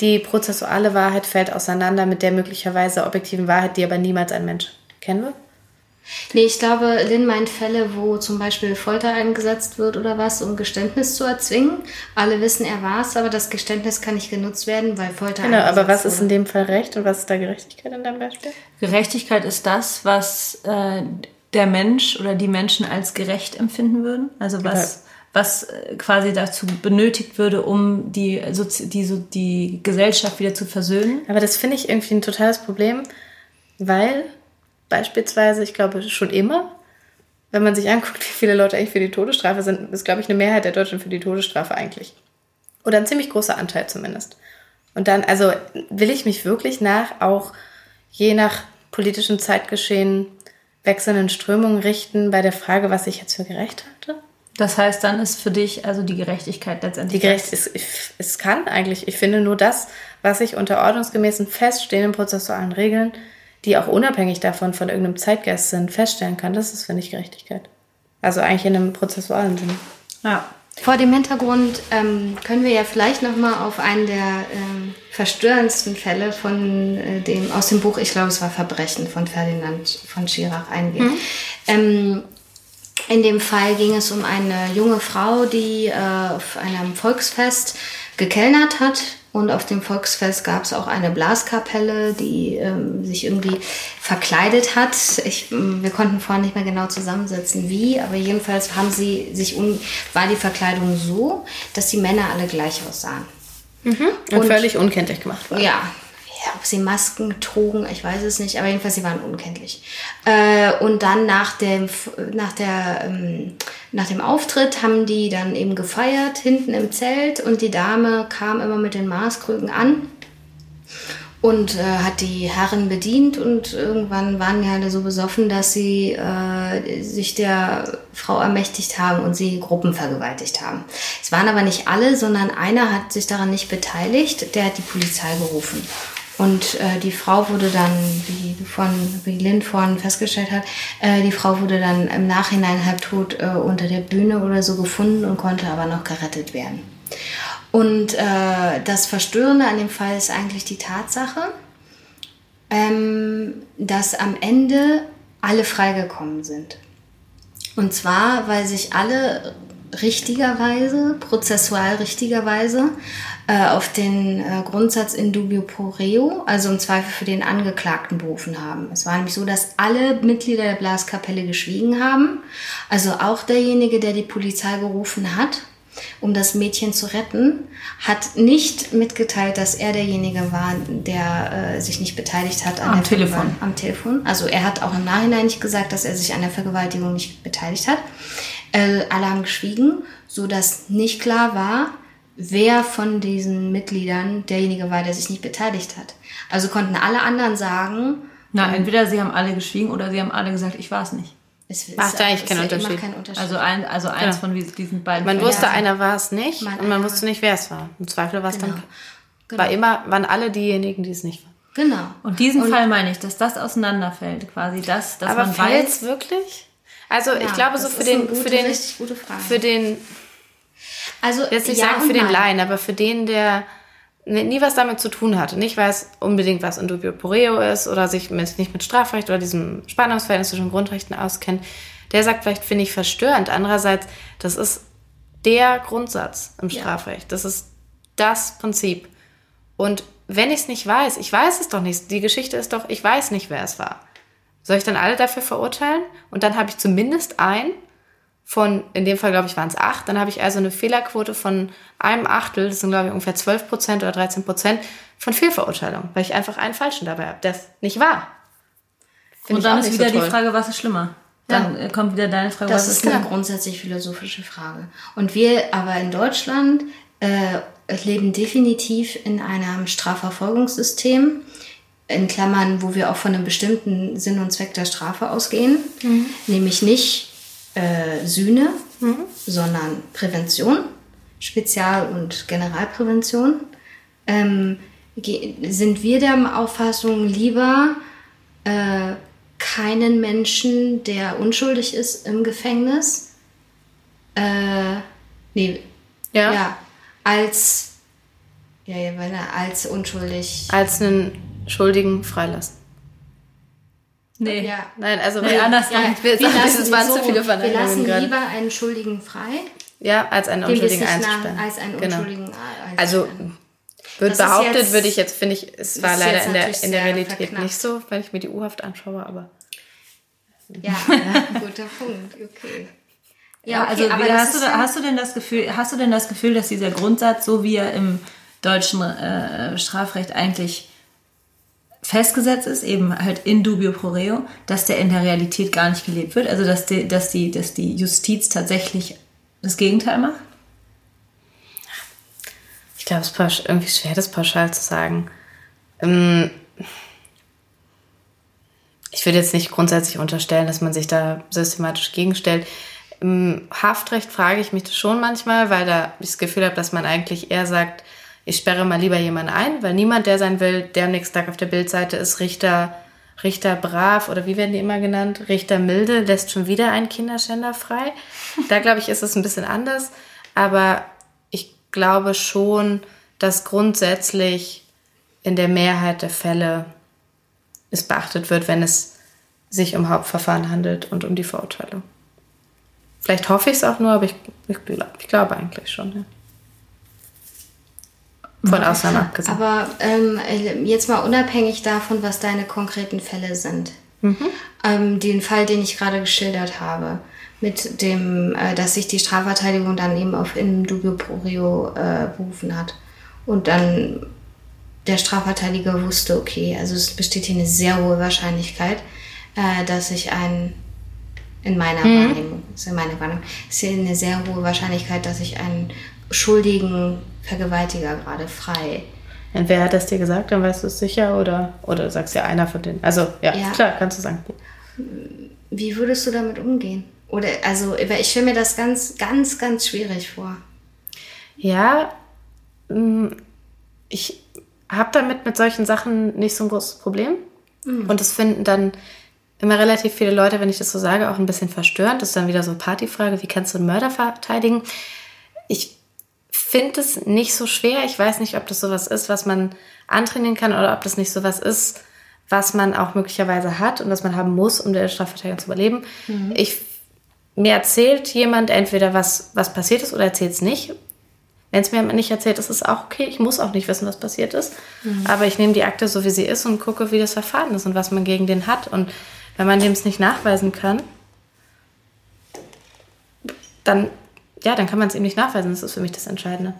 die prozessuale Wahrheit fällt auseinander mit der möglicherweise objektiven Wahrheit, die aber niemals ein Mensch kennen wird? Nee, ich glaube, Lynn meint Fälle, wo zum Beispiel Folter eingesetzt wird oder was, um Geständnis zu erzwingen. Alle wissen, er war es, aber das Geständnis kann nicht genutzt werden, weil Folter Genau, aber was ist in dem Fall Recht und was ist da Gerechtigkeit in deinem Beispiel? Gerechtigkeit ist das, was äh, der Mensch oder die Menschen als gerecht empfinden würden. Also was, okay. was äh, quasi dazu benötigt würde, um die, die, die Gesellschaft wieder zu versöhnen. Aber das finde ich irgendwie ein totales Problem, weil beispielsweise, ich glaube schon immer, wenn man sich anguckt, wie viele Leute eigentlich für die Todesstrafe sind, ist, glaube ich, eine Mehrheit der Deutschen für die Todesstrafe eigentlich. Oder ein ziemlich großer Anteil zumindest. Und dann, also will ich mich wirklich nach auch je nach politischem Zeitgeschehen wechselnden Strömungen richten bei der Frage, was ich jetzt für gerecht halte? Das heißt, dann ist für dich also die Gerechtigkeit letztendlich. Die Gerechtigkeit, es kann eigentlich. Ich finde nur das, was ich unter ordnungsgemäßen feststehenden prozessualen Regeln, die auch unabhängig davon von irgendeinem Zeitgeist sind, feststellen kann, das ist, finde ich, Gerechtigkeit. Also eigentlich in einem prozessualen Sinne. Ja. Vor dem Hintergrund ähm, können wir ja vielleicht noch mal auf einen der ähm, verstörendsten Fälle von äh, dem aus dem Buch, ich glaube, es war Verbrechen von Ferdinand von Schirach eingehen. Mhm. Ähm, in dem Fall ging es um eine junge Frau, die äh, auf einem Volksfest gekellnert hat und auf dem Volksfest gab es auch eine Blaskapelle, die ähm, sich irgendwie verkleidet hat. Ich, ähm, wir konnten vorhin nicht mehr genau zusammensetzen, wie, aber jedenfalls haben sie sich un war die Verkleidung so, dass die Männer alle gleich aussahen. Mhm. Und, und, völlig unkenntlich gemacht. Ja, ja, ob sie Masken trugen, ich weiß es nicht, aber jedenfalls sie waren unkenntlich. Äh, und dann nach dem, nach, der, ähm, nach dem Auftritt haben die dann eben gefeiert hinten im Zelt und die Dame kam immer mit den Maßkrügen an und äh, hat die Herren bedient und irgendwann waren die alle so besoffen, dass sie äh, sich der Frau ermächtigt haben und sie Gruppen vergewaltigt haben. Es waren aber nicht alle, sondern einer hat sich daran nicht beteiligt, der hat die Polizei gerufen. Und äh, die Frau wurde dann, wie, von, wie Lynn vorhin festgestellt hat, äh, die Frau wurde dann im Nachhinein halbtot äh, unter der Bühne oder so gefunden und konnte aber noch gerettet werden. Und äh, das Verstörende an dem Fall ist eigentlich die Tatsache, ähm, dass am Ende alle freigekommen sind. Und zwar, weil sich alle richtigerweise, prozessual richtigerweise, äh, auf den äh, Grundsatz in dubio pro reo, also im Zweifel für den Angeklagten berufen haben. Es war nämlich so, dass alle Mitglieder der Blaskapelle geschwiegen haben, also auch derjenige, der die Polizei gerufen hat, um das Mädchen zu retten, hat nicht mitgeteilt, dass er derjenige war, der äh, sich nicht beteiligt hat am Telefon. Am Telefon. Also er hat auch im Nachhinein nicht gesagt, dass er sich an der Vergewaltigung nicht beteiligt hat. Äh, alle haben geschwiegen, so dass nicht klar war, wer von diesen Mitgliedern derjenige war, der sich nicht beteiligt hat. Also konnten alle anderen sagen. Na, ähm, entweder sie haben alle geschwiegen oder sie haben alle gesagt, ich war es nicht. Es macht eigentlich keinen Unterschied. keinen Unterschied. Also, ein, also eins genau. von diesen beiden. Man wusste, ja. einer war es nicht man und man wusste nicht, wer es war. Im Zweifel war es genau. dann. Genau. War immer, waren alle diejenigen, die es nicht waren. Genau. Und diesen und Fall meine ich, dass das auseinanderfällt, quasi, dass, dass aber man weiß. wirklich? Also ja, ich glaube so für den, gute, für den, für den, also jetzt nicht ja sagen für den Laien, aber für den, der nie was damit zu tun hatte, nicht weiß unbedingt, was in dubio poreo ist oder sich mit, nicht mit Strafrecht oder diesem Spannungsverhältnis zwischen Grundrechten auskennt, der sagt vielleicht, finde ich verstörend. Andererseits, das ist der Grundsatz im Strafrecht. Ja. Das ist das Prinzip. Und wenn ich es nicht weiß, ich weiß es doch nicht. Die Geschichte ist doch, ich weiß nicht, wer es war. Soll ich dann alle dafür verurteilen? Und dann habe ich zumindest einen von, in dem Fall glaube ich waren es acht, dann habe ich also eine Fehlerquote von einem Achtel, das sind glaube ich ungefähr 12 Prozent oder 13 Prozent von Fehlverurteilung, weil ich einfach einen Falschen dabei habe, das nicht war. Find Und dann ist wieder so die Frage, was ist schlimmer? Dann ja. kommt wieder deine Frage, das was ist schlimmer? Das ist eine grundsätzlich philosophische Frage. Und wir aber in Deutschland äh, leben definitiv in einem Strafverfolgungssystem, in Klammern, wo wir auch von einem bestimmten Sinn und Zweck der Strafe ausgehen, mhm. nämlich nicht äh, Sühne, mhm. sondern Prävention, Spezial- und Generalprävention, ähm, sind wir der Auffassung lieber äh, keinen Menschen, der unschuldig ist, im Gefängnis? Äh, nee. Ja. ja. Als. Ja, ja, weil er als unschuldig. Als einen Schuldigen freilassen. Nee. Ja. Nein, also nee, anders ja, ich will sagen, das waren so, zu viele Wir lassen gerade. lieber einen Schuldigen frei. Ja, als einen Unschuldigen einzusperren. Als einen genau. Unschuldigen Also wird behauptet, würde ich jetzt, finde ich, es war leider in der, in der Realität verknappt. nicht so, wenn ich mir die U-Haft anschaue, aber. Ja, guter Punkt, okay. Ja, okay, also aber hast, du, hast du denn das Gefühl, hast du denn das Gefühl, dass dieser Grundsatz, so wie er im deutschen äh, Strafrecht eigentlich festgesetzt ist, eben halt in dubio pro reo, dass der in der Realität gar nicht gelebt wird? Also dass die, dass die, dass die Justiz tatsächlich das Gegenteil macht? Ich glaube, es ist irgendwie schwer, das pauschal zu sagen. Ähm, ich würde jetzt nicht grundsätzlich unterstellen, dass man sich da systematisch gegenstellt. Im Haftrecht frage ich mich das schon manchmal, weil da ich das Gefühl habe, dass man eigentlich eher sagt, ich sperre mal lieber jemanden ein, weil niemand, der sein will, der am nächsten Tag auf der Bildseite ist, Richter, Richter brav oder wie werden die immer genannt? Richter milde, lässt schon wieder einen Kinderschänder frei. Da glaube ich, ist es ein bisschen anders. Aber ich glaube schon, dass grundsätzlich in der Mehrheit der Fälle es beachtet wird, wenn es sich um Hauptverfahren handelt und um die Verurteilung. Vielleicht hoffe ich es auch nur, aber ich, ich, ich glaube eigentlich schon. Ja. Von Ausnahmen abgesehen. Aber ähm, jetzt mal unabhängig davon, was deine konkreten Fälle sind. Mhm. Ähm, den Fall, den ich gerade geschildert habe, mit dem, äh, dass sich die Strafverteidigung dann eben auf in dubio pro reo äh, berufen hat. Und dann der Strafverteidiger wusste, okay, also es besteht hier eine sehr hohe Wahrscheinlichkeit, äh, dass ich einen, in meiner mhm. Wahrnehmung, ist in meiner Wahrnehmung, ist hier eine sehr hohe Wahrscheinlichkeit, dass ich einen schuldigen Vergewaltiger gerade frei. Und wer hat das dir gesagt? Dann weißt du es sicher oder, oder sagst du ja einer von denen? Also, ja, ja, klar, kannst du sagen. Wie würdest du damit umgehen? Oder, also, ich stelle mir das ganz, ganz, ganz schwierig vor. Ja, mm, ich habe damit mit solchen Sachen nicht so ein großes Problem. Mhm. Und das finden dann immer relativ viele Leute, wenn ich das so sage, auch ein bisschen verstörend. Das ist dann wieder so eine Partyfrage, wie kannst du einen Mörder verteidigen? Ich finde es nicht so schwer. Ich weiß nicht, ob das sowas ist, was man antrainieren kann oder ob das nicht sowas ist, was man auch möglicherweise hat und was man haben muss, um der Strafverteidigung zu überleben. Mhm. Ich, mir erzählt jemand entweder, was, was passiert ist oder erzählt es nicht. Wenn es mir nicht erzählt, ist es auch okay. Ich muss auch nicht wissen, was passiert ist. Mhm. Aber ich nehme die Akte so, wie sie ist und gucke, wie das Verfahren ist und was man gegen den hat. Und wenn man dem es nicht nachweisen kann, dann, ja, dann kann man es ihm nicht nachweisen. Das ist für mich das Entscheidende.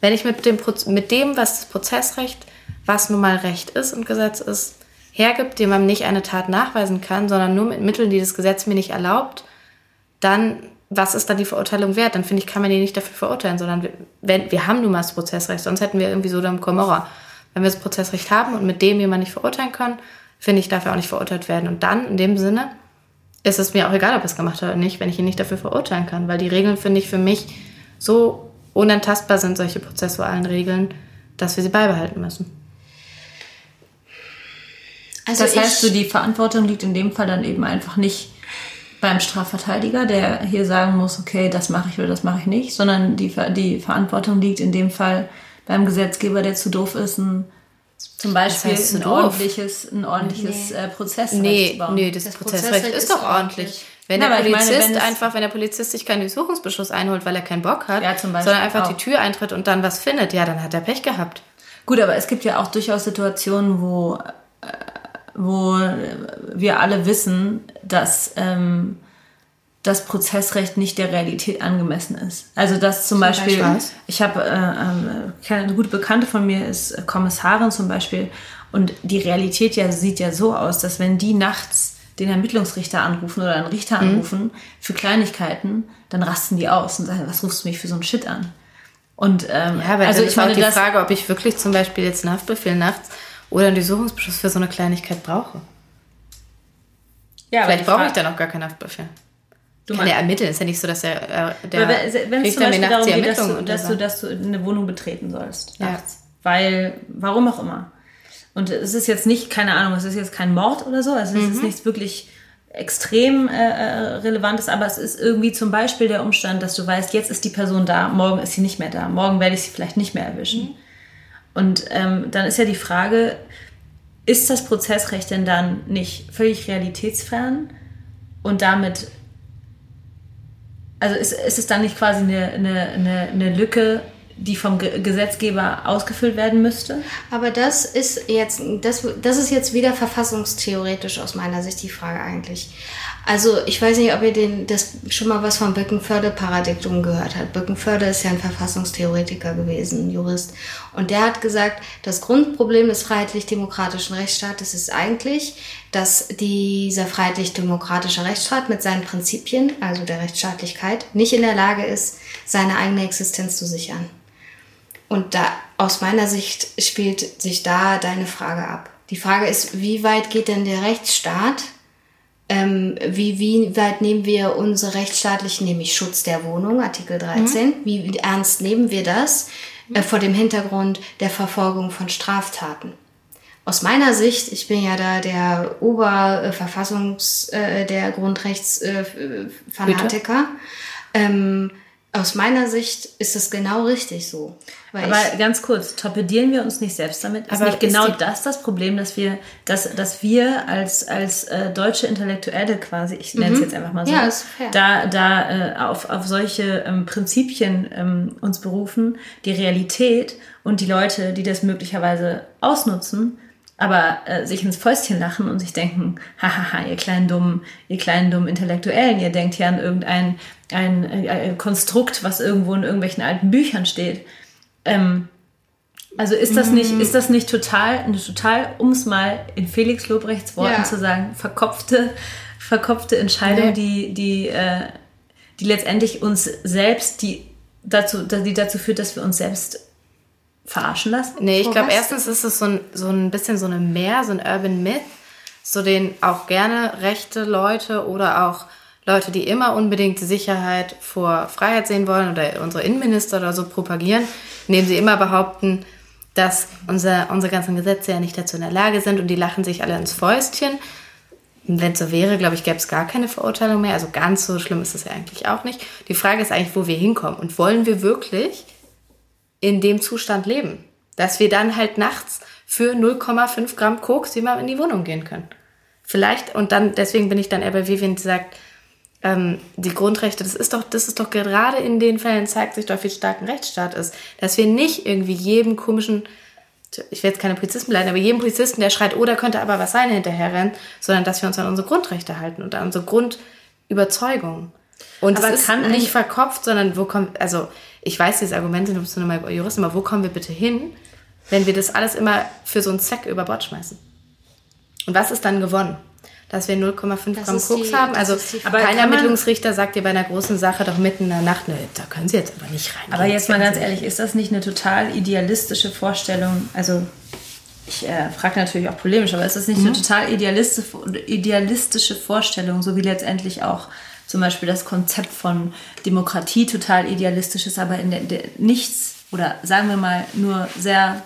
Wenn ich mit dem, mit dem, was das Prozessrecht, was nun mal Recht ist und Gesetz ist, hergibt, dem man nicht eine Tat nachweisen kann, sondern nur mit Mitteln, die das Gesetz mir nicht erlaubt, dann was ist dann die Verurteilung wert? Dann finde ich, kann man die nicht dafür verurteilen, sondern wir, wenn, wir haben nun mal das Prozessrecht, sonst hätten wir irgendwie so Sodom Gomorra. Wenn wir das Prozessrecht haben und mit dem jemand nicht verurteilen können, finde ich, darf er auch nicht verurteilt werden. Und dann, in dem Sinne, ist es mir auch egal, ob er es gemacht hat oder nicht, wenn ich ihn nicht dafür verurteilen kann. Weil die Regeln, finde ich, für mich so unantastbar sind, solche prozessualen Regeln, dass wir sie beibehalten müssen. Also das heißt, so die Verantwortung liegt in dem Fall dann eben einfach nicht beim Strafverteidiger, der hier sagen muss, okay, das mache ich oder das mache ich nicht, sondern die, die Verantwortung liegt in dem Fall beim Gesetzgeber, der zu doof ist, ein, zum Beispiel das heißt, ein, ordentliches, ein ordentliches nee. äh, Prozessrecht nee. Nee, das, das Prozessrecht, Prozessrecht, ist doch ordentlich. Wenn der Polizist meine, wenn einfach, wenn der Polizist sich keinen Durchsuchungsbeschluss einholt, weil er keinen Bock hat, ja, sondern einfach auch. die Tür eintritt und dann was findet, ja, dann hat er Pech gehabt. Gut, aber es gibt ja auch durchaus Situationen, wo äh, wo wir alle wissen, dass ähm, das Prozessrecht nicht der Realität angemessen ist. Also dass zum, zum Beispiel, Beispiel ich habe äh, äh, eine gute Bekannte von mir ist Kommissarin zum Beispiel und die Realität ja sieht ja so aus, dass wenn die nachts den Ermittlungsrichter anrufen oder einen Richter mhm. anrufen mhm. für Kleinigkeiten, dann rasten die aus und sagen, was rufst du mich für so einen Shit an? Und ähm, ja, aber also ich meine die Frage, ob ich wirklich zum Beispiel jetzt einen Haftbefehl nachts oder einen Durchsuchungsbeschluss für so eine Kleinigkeit brauche. Ja, Vielleicht brauche ich dann auch gar keinen Haftbefehl. Du kann er ermitteln. Ist ja nicht so, dass er äh, der wenn es zum Beispiel darum geht, dass, du, dass, du, dass du eine Wohnung betreten sollst. Ja. Nachts. weil, warum auch immer. Und es ist jetzt nicht, keine Ahnung, es ist jetzt kein Mord oder so, also es ist nichts wirklich extrem äh, äh, relevantes, aber es ist irgendwie zum Beispiel der Umstand, dass du weißt, jetzt ist die Person da, morgen ist sie nicht mehr da, morgen werde ich sie vielleicht nicht mehr erwischen. Und ähm, dann ist ja die Frage, ist das Prozessrecht denn dann nicht völlig realitätsfern und damit, also ist, ist es dann nicht quasi eine, eine, eine, eine Lücke, die vom Ge Gesetzgeber ausgefüllt werden müsste? Aber das ist jetzt, das, das ist jetzt wieder verfassungstheoretisch aus meiner Sicht die Frage eigentlich. Also ich weiß nicht, ob ihr den, das schon mal was vom Böckenförde-Paradigm gehört habt. Böckenförde ist ja ein Verfassungstheoretiker gewesen, ein Jurist. Und der hat gesagt, das Grundproblem des freiheitlich-demokratischen Rechtsstaates ist eigentlich, dass dieser freiheitlich-demokratische Rechtsstaat mit seinen Prinzipien, also der Rechtsstaatlichkeit, nicht in der Lage ist, seine eigene Existenz zu sichern. Und da, aus meiner Sicht spielt sich da deine Frage ab. Die Frage ist, wie weit geht denn der Rechtsstaat? Ähm, wie, wie weit nehmen wir unsere rechtsstaatlichen, nämlich Schutz der Wohnung, Artikel 13, mhm. wie ernst nehmen wir das äh, vor dem Hintergrund der Verfolgung von Straftaten? Aus meiner Sicht, ich bin ja da der Oberverfassungs-, äh, der Grundrechtsfanatiker, äh, ähm, aus meiner Sicht ist es genau richtig so. Aber ganz kurz, torpedieren wir uns nicht selbst damit? Ist nicht genau ist das das Problem, dass wir, dass, dass wir als, als äh, deutsche Intellektuelle quasi, ich nenne es mhm. jetzt einfach mal so, ja, da, da äh, auf, auf solche ähm, Prinzipien ähm, uns berufen, die Realität und die Leute, die das möglicherweise ausnutzen, aber äh, sich ins Fäustchen lachen und sich denken, hahaha, ihr kleinen dummen, ihr kleinen dummen Intellektuellen, ihr denkt ja an irgendein ein, ein äh, Konstrukt, was irgendwo in irgendwelchen alten Büchern steht. Ähm, also ist das nicht, ist das nicht total, eine total, um es mal in Felix Lobrechts Worten ja. zu sagen, verkopfte, verkopfte Entscheidung, nee. die, die, äh, die letztendlich uns selbst, die dazu, die dazu führt, dass wir uns selbst verarschen lassen? Nee, ich glaube, erstens ist es so ein, so ein bisschen so eine Mehr, so ein Urban Myth, so den auch gerne rechte Leute oder auch Leute, die immer unbedingt Sicherheit vor Freiheit sehen wollen oder unsere Innenminister oder so propagieren, indem sie immer behaupten, dass unser, unsere ganzen Gesetze ja nicht dazu in der Lage sind und die lachen sich alle ins Fäustchen. Wenn es so wäre, glaube ich, gäbe es gar keine Verurteilung mehr. Also ganz so schlimm ist es ja eigentlich auch nicht. Die Frage ist eigentlich, wo wir hinkommen. Und wollen wir wirklich in dem Zustand leben? Dass wir dann halt nachts für 0,5 Gramm Koks jemand in die Wohnung gehen können. Vielleicht, und dann, deswegen bin ich dann eher bei Vivian, die sagt, ähm, die Grundrechte, das ist doch, das ist doch gerade in den Fällen zeigt sich doch, wie stark ein Rechtsstaat ist. Dass wir nicht irgendwie jedem komischen, ich will jetzt keine Polizisten bleiben, aber jedem Polizisten, der schreit, oh, da könnte aber was sein, hinterherrennen, sondern dass wir uns an unsere Grundrechte halten und an unsere Grundüberzeugung. Und aber es ist kann nicht verkopft, sondern wo kommt, also ich weiß, diese Argumente, du bist nur mal Jurist, aber wo kommen wir bitte hin, wenn wir das alles immer für so einen Zweck über Bord schmeißen? Und was ist dann gewonnen? dass wir 0,5 Gramm Koks haben. Also aber kein Ermittlungsrichter sagt dir bei einer großen Sache doch mitten in der Nacht, ne, da können Sie jetzt aber nicht rein. Aber jetzt mal ganz ehrlich, ist das nicht eine total idealistische Vorstellung? Also ich äh, frage natürlich auch polemisch, aber ist das nicht mhm. eine total idealistische, idealistische Vorstellung, so wie letztendlich auch zum Beispiel das Konzept von Demokratie total idealistisch ist, aber in der, der nichts oder sagen wir mal nur sehr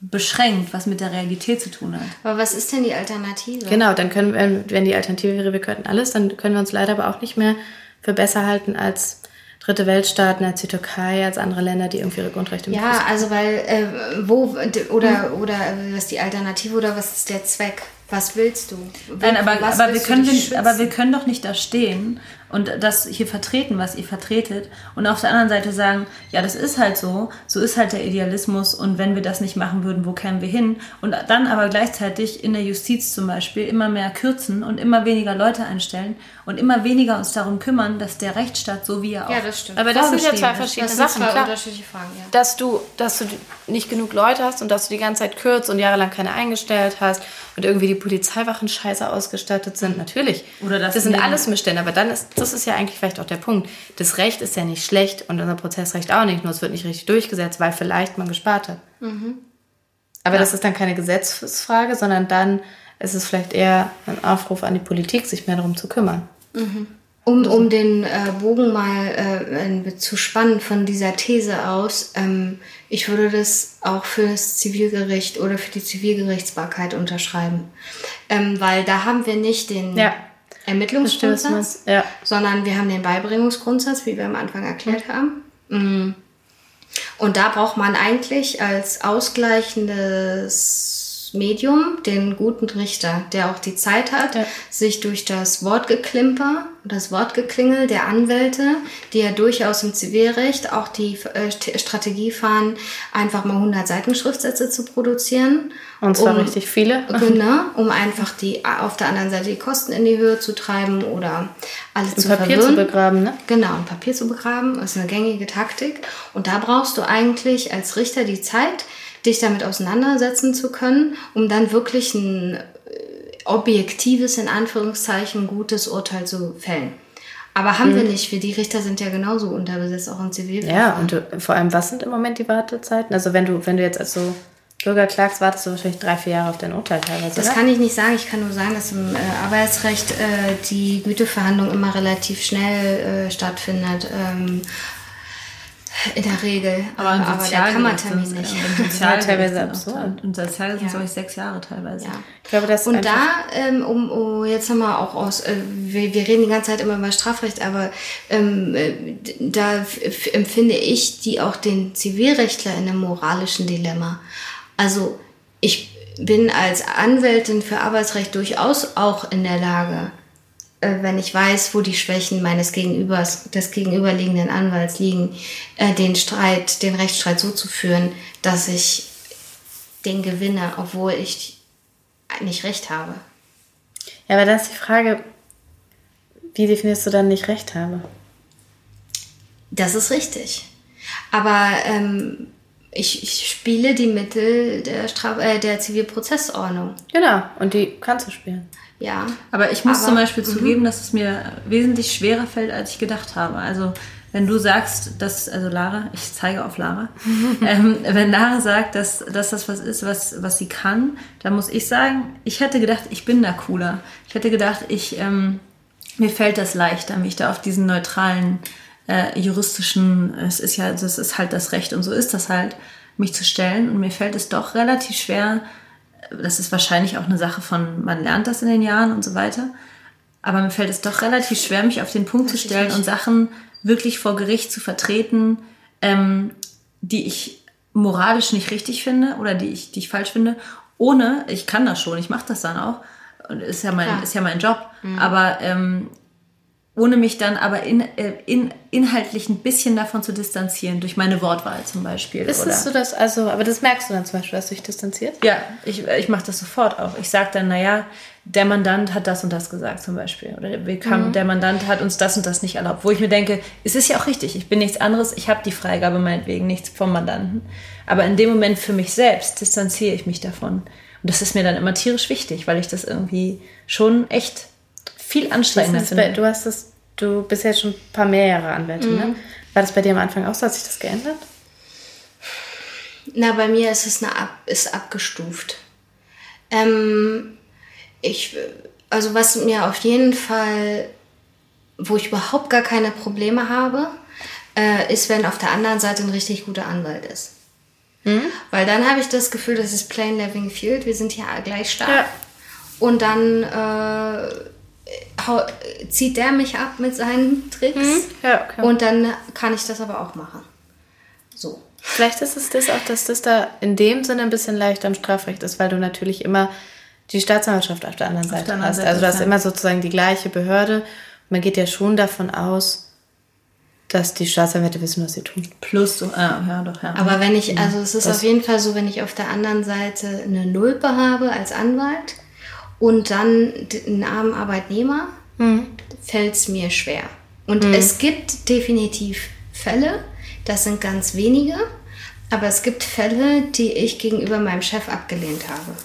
beschränkt, was mit der Realität zu tun hat. Aber was ist denn die Alternative? Genau, dann können wir, wenn die Alternative wäre, wir könnten alles, dann können wir uns leider aber auch nicht mehr für besser halten als dritte Weltstaaten, als die Türkei, als andere Länder, die irgendwie ihre Grundrechte Ja, also weil, äh, wo, oder, hm. oder was ist die Alternative oder was ist der Zweck? Was willst du? Nein, aber, aber, wir können, aber wir können doch nicht da stehen und das hier vertreten, was ihr vertretet und auf der anderen Seite sagen, ja, das ist halt so, so ist halt der Idealismus und wenn wir das nicht machen würden, wo kämen wir hin? Und dann aber gleichzeitig in der Justiz zum Beispiel immer mehr kürzen und immer weniger Leute einstellen und immer weniger uns darum kümmern, dass der Rechtsstaat so wie er auch Ja, das stimmt. Aber das sind ja zwei verschiedene das Sachen. Zwei unterschiedliche Fragen, ja. Dass du, dass du nicht genug Leute hast und dass du die ganze Zeit kürzt und jahrelang keine eingestellt hast und irgendwie die Polizeiwachen scheiße ausgestattet sind, natürlich. Oder das, das sind alles Missstände, aber dann ist das ist ja eigentlich vielleicht auch der Punkt. Das Recht ist ja nicht schlecht und unser Prozessrecht auch nicht, nur es wird nicht richtig durchgesetzt, weil vielleicht man gespart hat. Mhm. Aber ja. das ist dann keine Gesetzesfrage, sondern dann ist es vielleicht eher ein Aufruf an die Politik, sich mehr darum zu kümmern. Mhm. Um, um den äh, Bogen mal äh, zu spannen von dieser These aus, ähm, ich würde das auch für das Zivilgericht oder für die Zivilgerichtsbarkeit unterschreiben. Ähm, weil da haben wir nicht den Ja. Ermittlungsgrundsatz, ja. sondern wir haben den Beibringungsgrundsatz, wie wir am Anfang erklärt haben. Mm. Und da braucht man eigentlich als ausgleichendes Medium den guten Richter, der auch die Zeit hat, Ja. sich durch das Wortgeklimper, das Wortgeklingel der Anwälte, die ja durchaus im Zivilrecht auch die äh, St- Strategie fahren, einfach mal 100 Seiten Schriftsätze zu produzieren. Und zwar um- richtig viele. Genau, um einfach die auf der anderen Seite die Kosten in die Höhe zu treiben oder alle Im zu Papier verwirren. zu begraben, ne? Genau, ein Papier zu begraben ist eine gängige Taktik. Und da brauchst du eigentlich als Richter die Zeit, dich damit auseinandersetzen zu können, um dann wirklich ein äh, objektives, in Anführungszeichen, gutes Urteil zu fällen. Aber haben Mhm. wir nicht. Wir, die Richter sind ja genauso unterbesetzt, auch im Zivilverfahren. Ja, und du, vor allem, was sind im Moment die Wartezeiten? Also wenn du, wenn du jetzt als so Bürger klagst, wartest du wahrscheinlich drei, vier Jahre auf dein Urteil teilweise. Das oder? kann ich nicht sagen. Ich kann nur sagen, dass im äh, Arbeitsrecht äh, die Güteverhandlung immer relativ schnell äh, stattfindet. Ähm, in der Regel. Aber, im der Sozialgericht Kammertermin sind- nicht. Im Sozialgericht teilweise sind auch absurd. Im Sozialgericht sind es, Ja. glaube ich, sechs Jahre teilweise. Ja. Ich glaube, das Und da, ähm, um, um jetzt haben wir auch aus, äh, wir, wir reden die ganze Zeit immer über Strafrecht, aber ähm, äh, da empfinde ich die auch den Zivilrechtler in einem moralischen Dilemma. Also ich bin als Anwältin für Arbeitsrecht durchaus auch in der Lage, äh, wenn ich weiß, wo die Schwächen meines Gegenübers, des gegenüberliegenden Anwalts liegen, äh, den Streit, den Rechtsstreit so zu führen, dass ich den gewinne, obwohl ich nicht recht habe. Ja, aber dann ist die Frage, wie definierst du dann nicht Recht habe? Das ist richtig. Aber ähm, ich, ich spiele die Mittel der, Straf äh, der Zivilprozessordnung. Genau, und die kannst du spielen. Ja. Aber ich muss Aber- zum Beispiel zugeben, dass es mir wesentlich schwerer fällt, als ich gedacht habe. Also wenn du sagst, dass, also Lara, ich zeige auf Lara, ähm, wenn Lara sagt, dass, dass das was ist, was, was sie kann, dann muss ich sagen, ich hätte gedacht, ich bin da cooler. Ich hätte gedacht, ich, ähm, mir fällt das leichter, mich da auf diesen neutralen äh, juristischen, es ist ja, das ist halt das Recht und so ist das halt, mich zu stellen. Und mir fällt es doch relativ schwer, das ist wahrscheinlich auch eine Sache von, man lernt das in den Jahren und so weiter. Aber mir fällt es doch relativ schwer, mich auf den Punkt zu stellen und Sachen wirklich vor Gericht zu vertreten, ähm, die ich moralisch nicht richtig finde oder die ich, die ich falsch finde, ohne, ich kann das schon, ich mache das dann auch, und ist ja mein, Klar. ist ja mein Job, aber ähm, ohne mich dann aber in, äh, in, inhaltlich ein bisschen davon zu distanzieren, durch meine Wortwahl zum Beispiel. Ist oder? es so, dass, also, aber das merkst du dann zum Beispiel, dass du dich distanzierst? Ja, ich, ich mache das sofort auch. Ich sage dann, naja, der Mandant hat das und das gesagt zum Beispiel. Oder wir kamen, der Mandant hat uns das und das nicht erlaubt. Wo ich mir denke, es ist ja auch richtig, ich bin nichts anderes, ich habe die Freigabe meinetwegen, nichts vom Mandanten. Aber in dem Moment für mich selbst distanziere ich mich davon. Und das ist mir dann immer tierisch wichtig, weil ich das irgendwie schon echt viel anstrengender Das ist bei, finde. du hast das, du bist jetzt schon ein paar mehr Jahre Anwältin, ne? War das bei dir am Anfang auch so? Hat sich das geändert? Na, bei mir ist es eine ab, ist abgestuft. Ähm, ich, also was mir auf jeden Fall, wo ich überhaupt gar keine Probleme habe, äh, ist, wenn auf der anderen Seite ein richtig guter Anwalt ist. Weil dann habe ich das Gefühl, das ist plain living field. Wir sind hier gleich stark. Ja. Und dann äh, zieht der mich ab mit seinen Tricks. Ja, okay. Und dann kann ich das aber auch machen. So. Vielleicht ist es das auch, dass das da in dem Sinne ein bisschen leichter im Strafrecht ist, weil du natürlich immer die Staatsanwaltschaft auf der anderen Seite der anderen hast. Seite, also du hast immer sozusagen die gleiche Behörde. Man geht ja schon davon aus, dass die Staatsanwälte wissen, was sie tun. Plus, so, ah, ja, doch, ja. Aber wenn ich, also es ist Das- auf jeden Fall so, wenn ich auf der anderen Seite eine Nulpe habe als Anwalt und dann einen armen Arbeitnehmer, fällt es mir schwer. Und es gibt definitiv Fälle, das sind ganz wenige, aber es gibt Fälle, die ich gegenüber meinem Chef abgelehnt habe.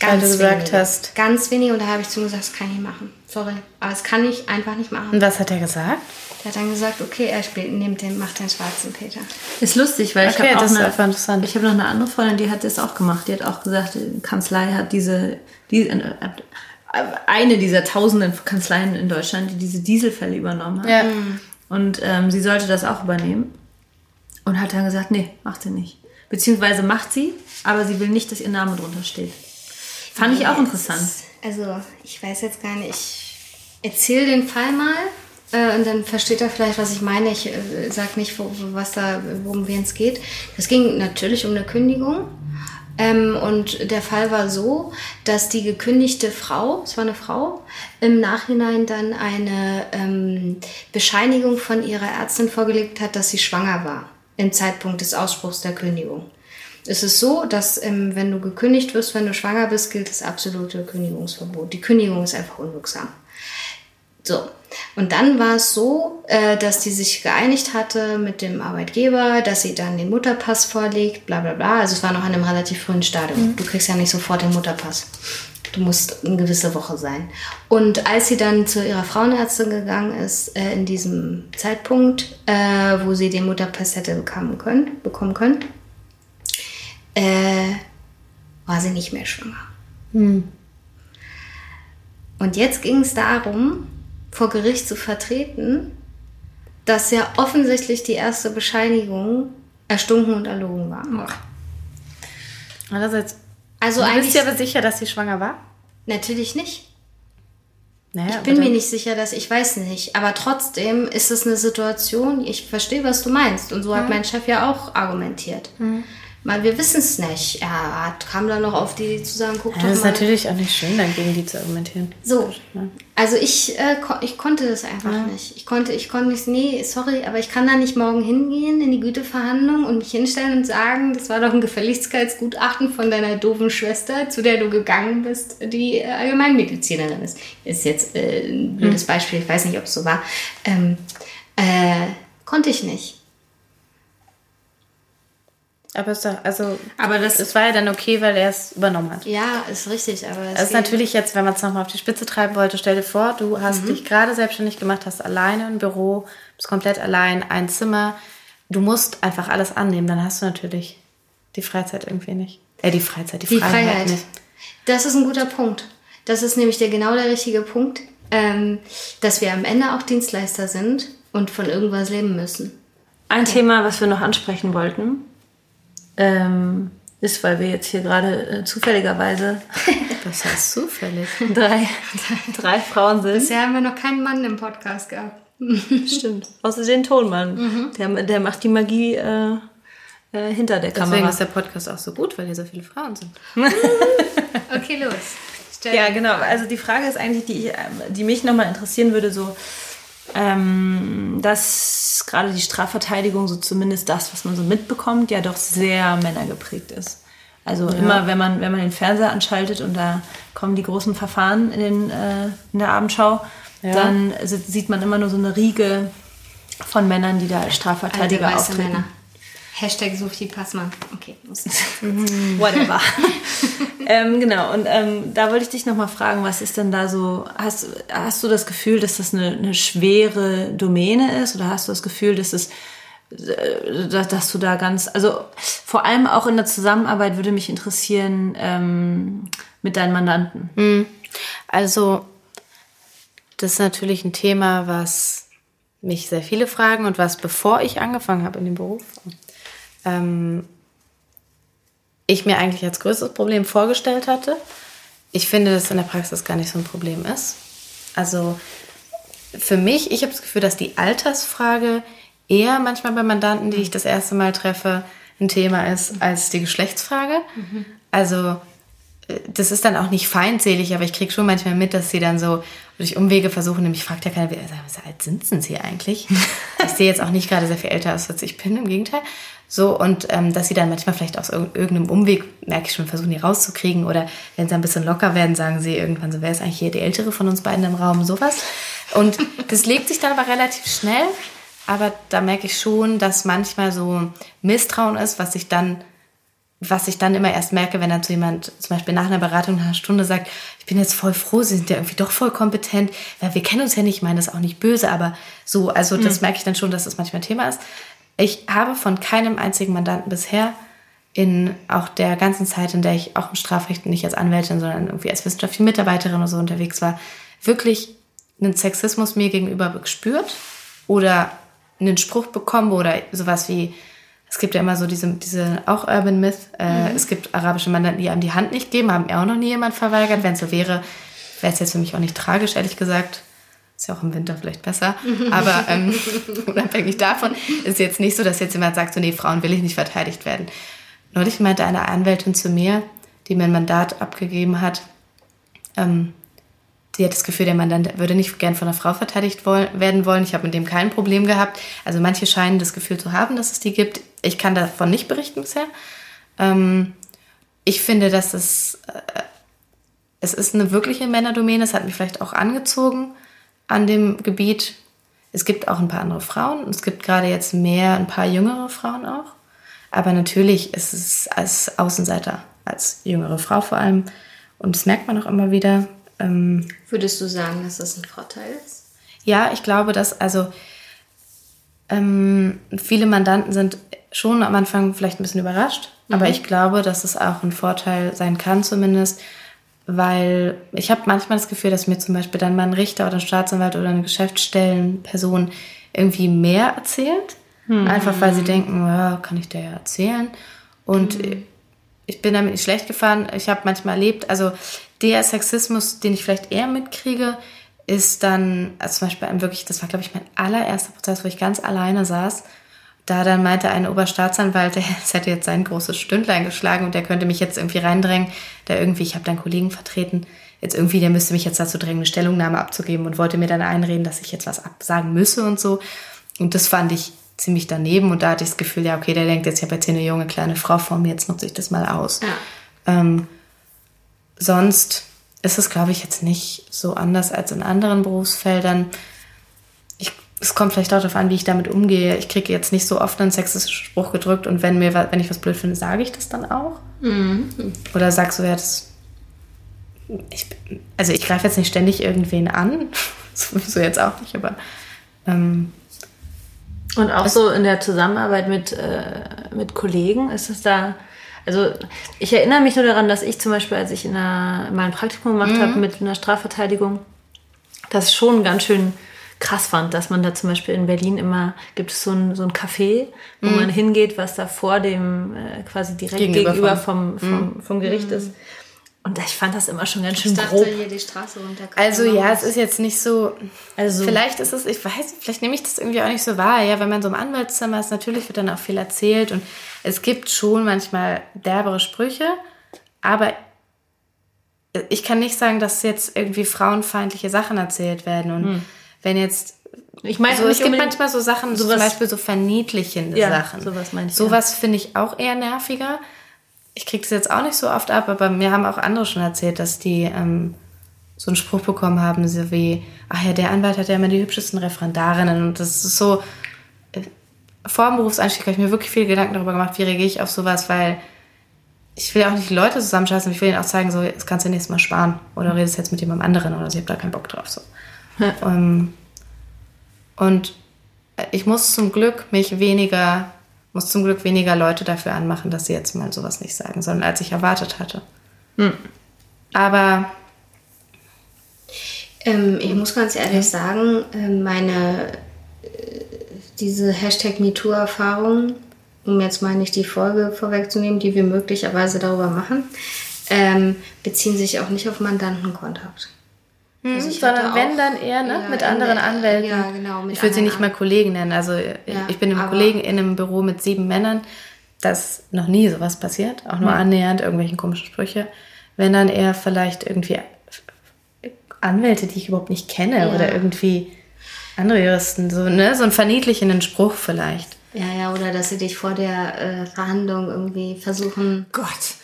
Weil du gesagt hast- Ganz wenige und da habe ich zu ihm gesagt, das kann ich nicht machen. Sorry. Aber das kann ich einfach nicht machen. Und was hat er gesagt? Der hat dann gesagt, okay, er spielt, nimmt den, macht den schwarzen Peter. Ist lustig, weil Okay, ich habe auch eine, interessant. Ich habe noch eine andere Freundin, die hat das auch gemacht. Die hat auch gesagt, die Kanzlei hat diese, die, äh, eine dieser tausenden Kanzleien in Deutschland, die diese Dieselfälle übernommen hat. Ja. Und ähm, sie sollte das auch übernehmen. Und hat dann gesagt, nee, macht sie nicht. Beziehungsweise macht sie, aber sie will nicht, dass ihr Name drunter steht. Fand ich auch interessant. Also, ich weiß jetzt gar nicht. Ich erzähle den Fall mal äh, und dann versteht er vielleicht, was ich meine. Ich äh, sag nicht, wo, was da, worum es geht. Es ging natürlich um eine Kündigung. Ähm, und der Fall war so, dass die gekündigte Frau, es war eine Frau, im Nachhinein dann eine ähm, Bescheinigung von ihrer Ärztin vorgelegt hat, dass sie schwanger war im Zeitpunkt des Ausspruchs der Kündigung. Es ist so, dass ähm, wenn du gekündigt wirst, wenn du schwanger bist, gilt das absolute Kündigungsverbot. Die Kündigung ist einfach unwirksam. So. Und dann war es so, äh, dass die sich geeinigt hatte mit dem Arbeitgeber, dass sie dann den Mutterpass vorlegt, bla bla bla. Also es war noch an einem relativ frühen Stadium. Du kriegst ja nicht sofort den Mutterpass. Du musst eine gewisse Woche sein. Und als sie dann zu ihrer Frauenärztin gegangen ist, äh, in diesem Zeitpunkt, äh, wo sie den Mutterpass hätte bekommen können, bekommen können, war sie nicht mehr schwanger. Und jetzt ging es darum, vor Gericht zu vertreten, dass ja offensichtlich die erste Bescheinigung erstunken und erlogen war. Andererseits, Also du bist eigentlich dir aber sicher, dass sie schwanger war? natürlich nicht. Naja, Ich bin mir nicht sicher, dass ich weiß nicht. Aber trotzdem ist es eine Situation, ich verstehe, was du meinst. Und so hat mein Chef ja auch argumentiert. Mal, wir wissen es nicht. Er hat, kam dann noch auf die zu sagen, guck Ja, doch das ist mal. natürlich auch nicht schön, dann gegen die zu argumentieren. So, also ich, äh, ko ich konnte das einfach nicht. Ich konnte, ich konnte nicht, nee, sorry, aber ich kann da nicht morgen hingehen in die Güteverhandlung und mich hinstellen und sagen, das war doch ein Gefälligkeitsgutachten von deiner doofen Schwester, zu der du gegangen bist, die äh, Allgemeinmedizinerin ist. Ist jetzt äh, ein blödes Beispiel, ich weiß nicht, ob es so war. Ähm, äh, konnte ich nicht. Aber ist doch, also, Aber das- es war ja dann okay, weil er es übernommen hat. Ja, ist richtig, aber es Das ist natürlich jetzt, wenn man es nochmal auf die Spitze treiben wollte, stell dir vor, du hast dich gerade selbstständig gemacht, hast alleine ein Büro, bist komplett allein, ein Zimmer. Du musst einfach alles annehmen, dann hast du natürlich die Freizeit irgendwie nicht. Äh, die Freizeit, die, Die Freiheit, Freiheit. nicht. Das ist ein guter Punkt. Das ist nämlich der genau der richtige Punkt, ähm, dass wir am Ende auch Dienstleister sind und von irgendwas leben müssen. Ein Thema, was wir noch ansprechen wollten, ähm, ist, weil wir jetzt hier gerade äh, zufälligerweise Das heißt zufällig. drei, drei Frauen sind. Bisher haben wir noch keinen Mann im Podcast gehabt. Stimmt. Außer den Tonmann. Der, der macht die Magie äh, äh, hinter der Deswegen Kamera. ist der Podcast auch so gut, weil hier so viele Frauen sind. Okay, los. Stell Ja, genau. Also die Frage ist eigentlich, die, ich, ähm, die mich nochmal interessieren würde, so, ähm, dass gerade die Strafverteidigung, so zumindest das, was man so mitbekommt, ja doch sehr männergeprägt ist. Also immer, wenn man, wenn man den Fernseher anschaltet und da kommen die großen Verfahren in, den, äh, in der Abendschau, dann si- sieht man immer nur so eine Riege von Männern, die da als Alte Strafverteidiger weiße auftreten. Männer. Hashtag Sufti Passmann. Okay, muss. Whatever. ähm, genau, und ähm, da wollte ich dich nochmal fragen, was ist denn da so, hast, hast du das Gefühl, dass das eine, eine schwere Domäne ist oder hast du das Gefühl, dass es äh, dass, dass du da ganz, also vor allem auch in der Zusammenarbeit würde mich interessieren ähm, mit deinen Mandanten. Also, das ist natürlich ein Thema, was mich sehr viele fragen und was, bevor ich angefangen habe in dem Beruf, ähm, ich mir eigentlich als größtes Problem vorgestellt hatte. Ich finde, dass in der Praxis gar nicht so ein Problem ist. Also für mich, ich habe das Gefühl, dass die Altersfrage eher manchmal bei Mandanten, die ich das erste Mal treffe, ein Thema ist als die Geschlechtsfrage. Also äh, das ist dann auch nicht feindselig, aber ich kriege schon manchmal mit, dass sie dann so durch Umwege versuchen, nämlich fragt ja keiner, wie wie alt sind sie eigentlich? ich sehe jetzt auch nicht gerade sehr viel älter aus, als ich bin, im Gegenteil. So, und ähm, dass sie dann manchmal vielleicht aus irg- irgendeinem Umweg, merke ich schon, versuchen, die rauszukriegen. Oder wenn sie ein bisschen locker werden, sagen sie irgendwann so, wer ist eigentlich hier die Ältere von uns beiden im Raum, sowas. Und das legt sich dann aber relativ schnell. Aber da merke ich schon, dass manchmal so Misstrauen ist, was ich dann was ich dann immer erst merke, wenn dann zu jemand zum Beispiel nach einer Beratung nach einer Stunde sagt, ich bin jetzt voll froh, Sie sind ja irgendwie doch voll kompetent, weil wir kennen uns ja nicht, ich meine das auch nicht böse, aber so, also das merke ich dann schon, dass das manchmal Thema ist. Ich habe von keinem einzigen Mandanten bisher in auch der ganzen Zeit, in der ich auch im Strafrecht nicht als Anwältin, sondern irgendwie als wissenschaftliche Mitarbeiterin oder so unterwegs war, wirklich einen Sexismus mir gegenüber gespürt oder einen Spruch bekommen oder sowas wie, es gibt ja immer so diese, diese auch Urban Myth, äh, mhm. es gibt arabische Mandanten, die einem die Hand nicht geben, haben mir auch noch nie jemand verweigert. Wenn es so wäre, wäre es jetzt für mich auch nicht tragisch, ehrlich gesagt. Ist ja auch im Winter vielleicht besser. Aber ähm, unabhängig davon ist jetzt nicht so, dass jetzt jemand sagt, so nee, Frauen will ich nicht verteidigt werden. Neulich meinte eine Anwältin zu mir, die mir ein Mandat abgegeben hat, ähm, sie hat das Gefühl, der Mandant würde nicht gern von einer Frau verteidigt wollen, werden wollen. Ich habe mit dem kein Problem gehabt. Also manche scheinen das Gefühl zu haben, dass es die gibt. Ich kann davon nicht berichten bisher. Ähm, ich finde, dass es, äh, es ist eine wirkliche Männerdomäne. Es hat mich vielleicht auch angezogen an dem Gebiet. Es gibt auch ein paar andere Frauen. Es gibt gerade jetzt mehr, ein paar jüngere Frauen auch. Aber natürlich ist es als Außenseiter, als jüngere Frau vor allem. Und das merkt man auch immer wieder. Ähm, Würdest du sagen, dass das ein Vorteil ist? Ja, ich glaube, dass also ähm, viele Mandanten sind schon am Anfang vielleicht ein bisschen überrascht, mhm. aber ich glaube, dass es auch ein Vorteil sein kann zumindest, weil ich habe manchmal das Gefühl, dass mir zum Beispiel dann mal ein Richter oder ein Staatsanwalt oder eine Geschäftsstellenperson irgendwie mehr erzählt, mhm. einfach weil sie denken, ja, kann ich dir ja erzählen und mhm. ich bin damit nicht schlecht gefahren. Ich habe manchmal erlebt, also der Sexismus, den ich vielleicht eher mitkriege, ist dann, also zum Beispiel wirklich, das war glaube ich mein allererster Prozess, wo ich ganz alleine saß. Da dann meinte ein Oberstaatsanwalt, es hätte jetzt sein großes Stündlein geschlagen und der könnte mich jetzt irgendwie reindrängen, da irgendwie, ich habe dann Kollegen vertreten, jetzt irgendwie, der müsste mich jetzt dazu drängen, eine Stellungnahme abzugeben und wollte mir dann einreden, dass ich jetzt was absagen müsse und so. Und das fand ich ziemlich daneben und da hatte ich das Gefühl, ja, okay, der denkt jetzt, ich habe jetzt hier eine junge kleine Frau vor mir, jetzt nutze ich das mal aus. Ja. Ähm, sonst ist es, glaube ich, jetzt nicht so anders als in anderen Berufsfeldern. Es kommt vielleicht auch darauf an, wie ich damit umgehe. Ich kriege jetzt nicht so oft einen sexistischen Spruch gedrückt und wenn, mir, wenn ich was blöd finde, sage ich das dann auch. Mhm. Oder sagst du, ja, das. Ich, also ich greife jetzt nicht ständig irgendwen an. Sowieso jetzt auch nicht, aber. Ähm, und auch so in der Zusammenarbeit mit, äh, mit Kollegen ist es da also ich erinnere mich nur daran, dass ich zum Beispiel, als ich in, einer, in meinem Praktikum gemacht mhm. habe mit einer Strafverteidigung, das schon ganz schön krass fand, dass man da zum Beispiel in Berlin immer gibt es so ein, so ein Café, wo mhm. man hingeht, was da vor dem äh, quasi direkt gegenüber, gegenüber vom, vom, mhm. vom Gericht mhm. ist. Und ich fand das immer schon ganz schön ich dachte, grob. hier die Straße runter. Also ja, es ist jetzt nicht so. Also vielleicht ist es, ich weiß, vielleicht nehme ich das irgendwie auch nicht so wahr. Ja, wenn man so im Anwaltszimmer ist, natürlich wird dann auch viel erzählt und es gibt schon manchmal derbere Sprüche, aber ich kann nicht sagen, dass jetzt irgendwie frauenfeindliche Sachen erzählt werden und hm. Wenn jetzt ich meine, so, es gibt manchmal so Sachen, sowas, zum Beispiel so verniedlichende ja, Sachen. Sowas meine ich. Sowas ja. finde ich auch eher nerviger ich kriege das jetzt auch nicht so oft ab, aber mir haben auch andere schon erzählt, dass die ähm, so einen Spruch bekommen haben, so wie, ach ja, der Anwalt hat ja immer die hübschesten Referendarinnen. Und das ist so, äh, vor dem Berufseinstieg habe ich mir wirklich viel Gedanken darüber gemacht, wie reagiere ich auf sowas, weil ich will auch nicht die Leute zusammenscheißen, ich will ihnen auch zeigen, so, das kannst du nächstes Mal sparen. Oder redest jetzt mit jemandem anderen oder so, ich habe da keinen Bock drauf. So. Ja. Um, ähm, und ich muss zum Glück mich weniger muss zum Glück weniger Leute dafür anmachen, dass sie jetzt mal sowas nicht sagen sollen, als ich erwartet hatte. Hm. Aber ähm, ich muss ganz ehrlich sagen, ähm, meine äh, diese Hashtag MeToo-Erfahrung, um jetzt mal nicht die Folge vorwegzunehmen, die wir möglicherweise darüber machen, ähm, beziehen sich auch nicht auf Mandantenkontakt. Hm, also sondern wenn dann eher ne, ja, mit anderen der, Anwälten. Ja, genau. ich würde sie nicht mal Kollegen nennen. Also ja, ich bin im Kollegen in einem Büro mit sieben Männern. dass noch nie sowas passiert, auch nur hm. annähernd irgendwelchen komischen Sprüche. Wenn dann eher vielleicht irgendwie Anwälte, die ich überhaupt nicht kenne oder irgendwie andere Juristen, so, ne, so einen verniedlichenden Spruch vielleicht. Ja, ja, oder dass sie dich vor der äh, Verhandlung irgendwie versuchen. Gott.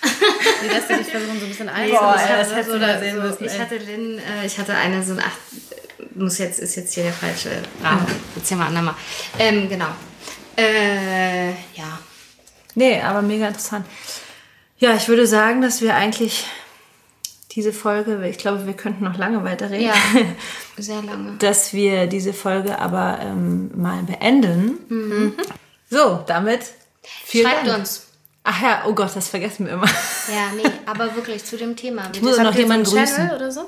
Nee, dass sie dich versuchen, so ein bisschen. Boah, das hättest du da sehen müssen. Ich hatte Lynn, äh, ich hatte eine so ein, ach, muss jetzt, ist jetzt hier der falsche Rahmen. Erzähl mal andermal. Ähm, genau. Äh, ja. Nee, aber mega interessant. Ja, ich würde sagen, dass wir eigentlich diese Folge, ich glaube, wir könnten noch lange weiterreden. Ja, sehr lange. Dass wir diese Folge aber ähm, mal beenden. Mhm. So, damit vielen Schreibt Dank. uns Ach ja, oh Gott, das vergessen wir immer. Ja, nee, aber wirklich zu dem Thema. Ich muss noch jemanden so grüßen. Channel oder so?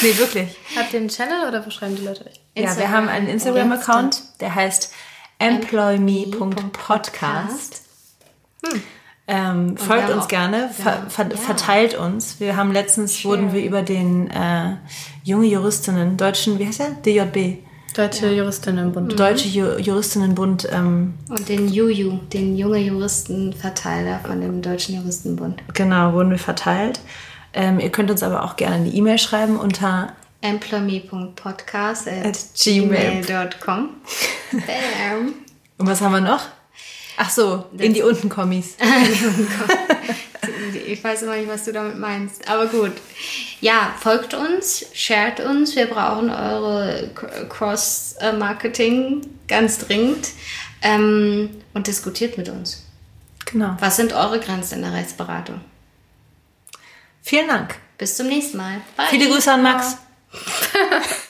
Nee, wirklich. Habt ihr einen Channel oder wo schreiben die Leute euch? Ja, wir haben einen Instagram-Account, der heißt employme.podcast. Ähm, folgt uns auch- gerne, ver ver ja. verteilt uns. Wir haben letztens wurden wir über den äh, junge Juristinnen, deutschen, wie heißt er? DJB, Deutsche Juristinnenbund. Deutsche Ju Juristinnenbund, ähm, Und den Juju, den junge Juristenverteiler von dem Deutschen Juristenbund. genau, wurden wir verteilt. Ähm, ihr könnt uns aber auch gerne eine E-Mail schreiben unter employme.podcast at At gmail. gmail.com. Bam. und was haben wir noch? Ach so, in die unten Kommis. Ich weiß immer nicht, was du damit meinst. Aber gut. Ja, folgt uns, shared uns. Wir brauchen eure Cross-Marketing ganz dringend. Ähm, und diskutiert mit uns. Genau. Was sind eure Grenzen in der Rechtsberatung? Vielen Dank. Bis zum nächsten Mal. Bye. Viele Grüße an Max.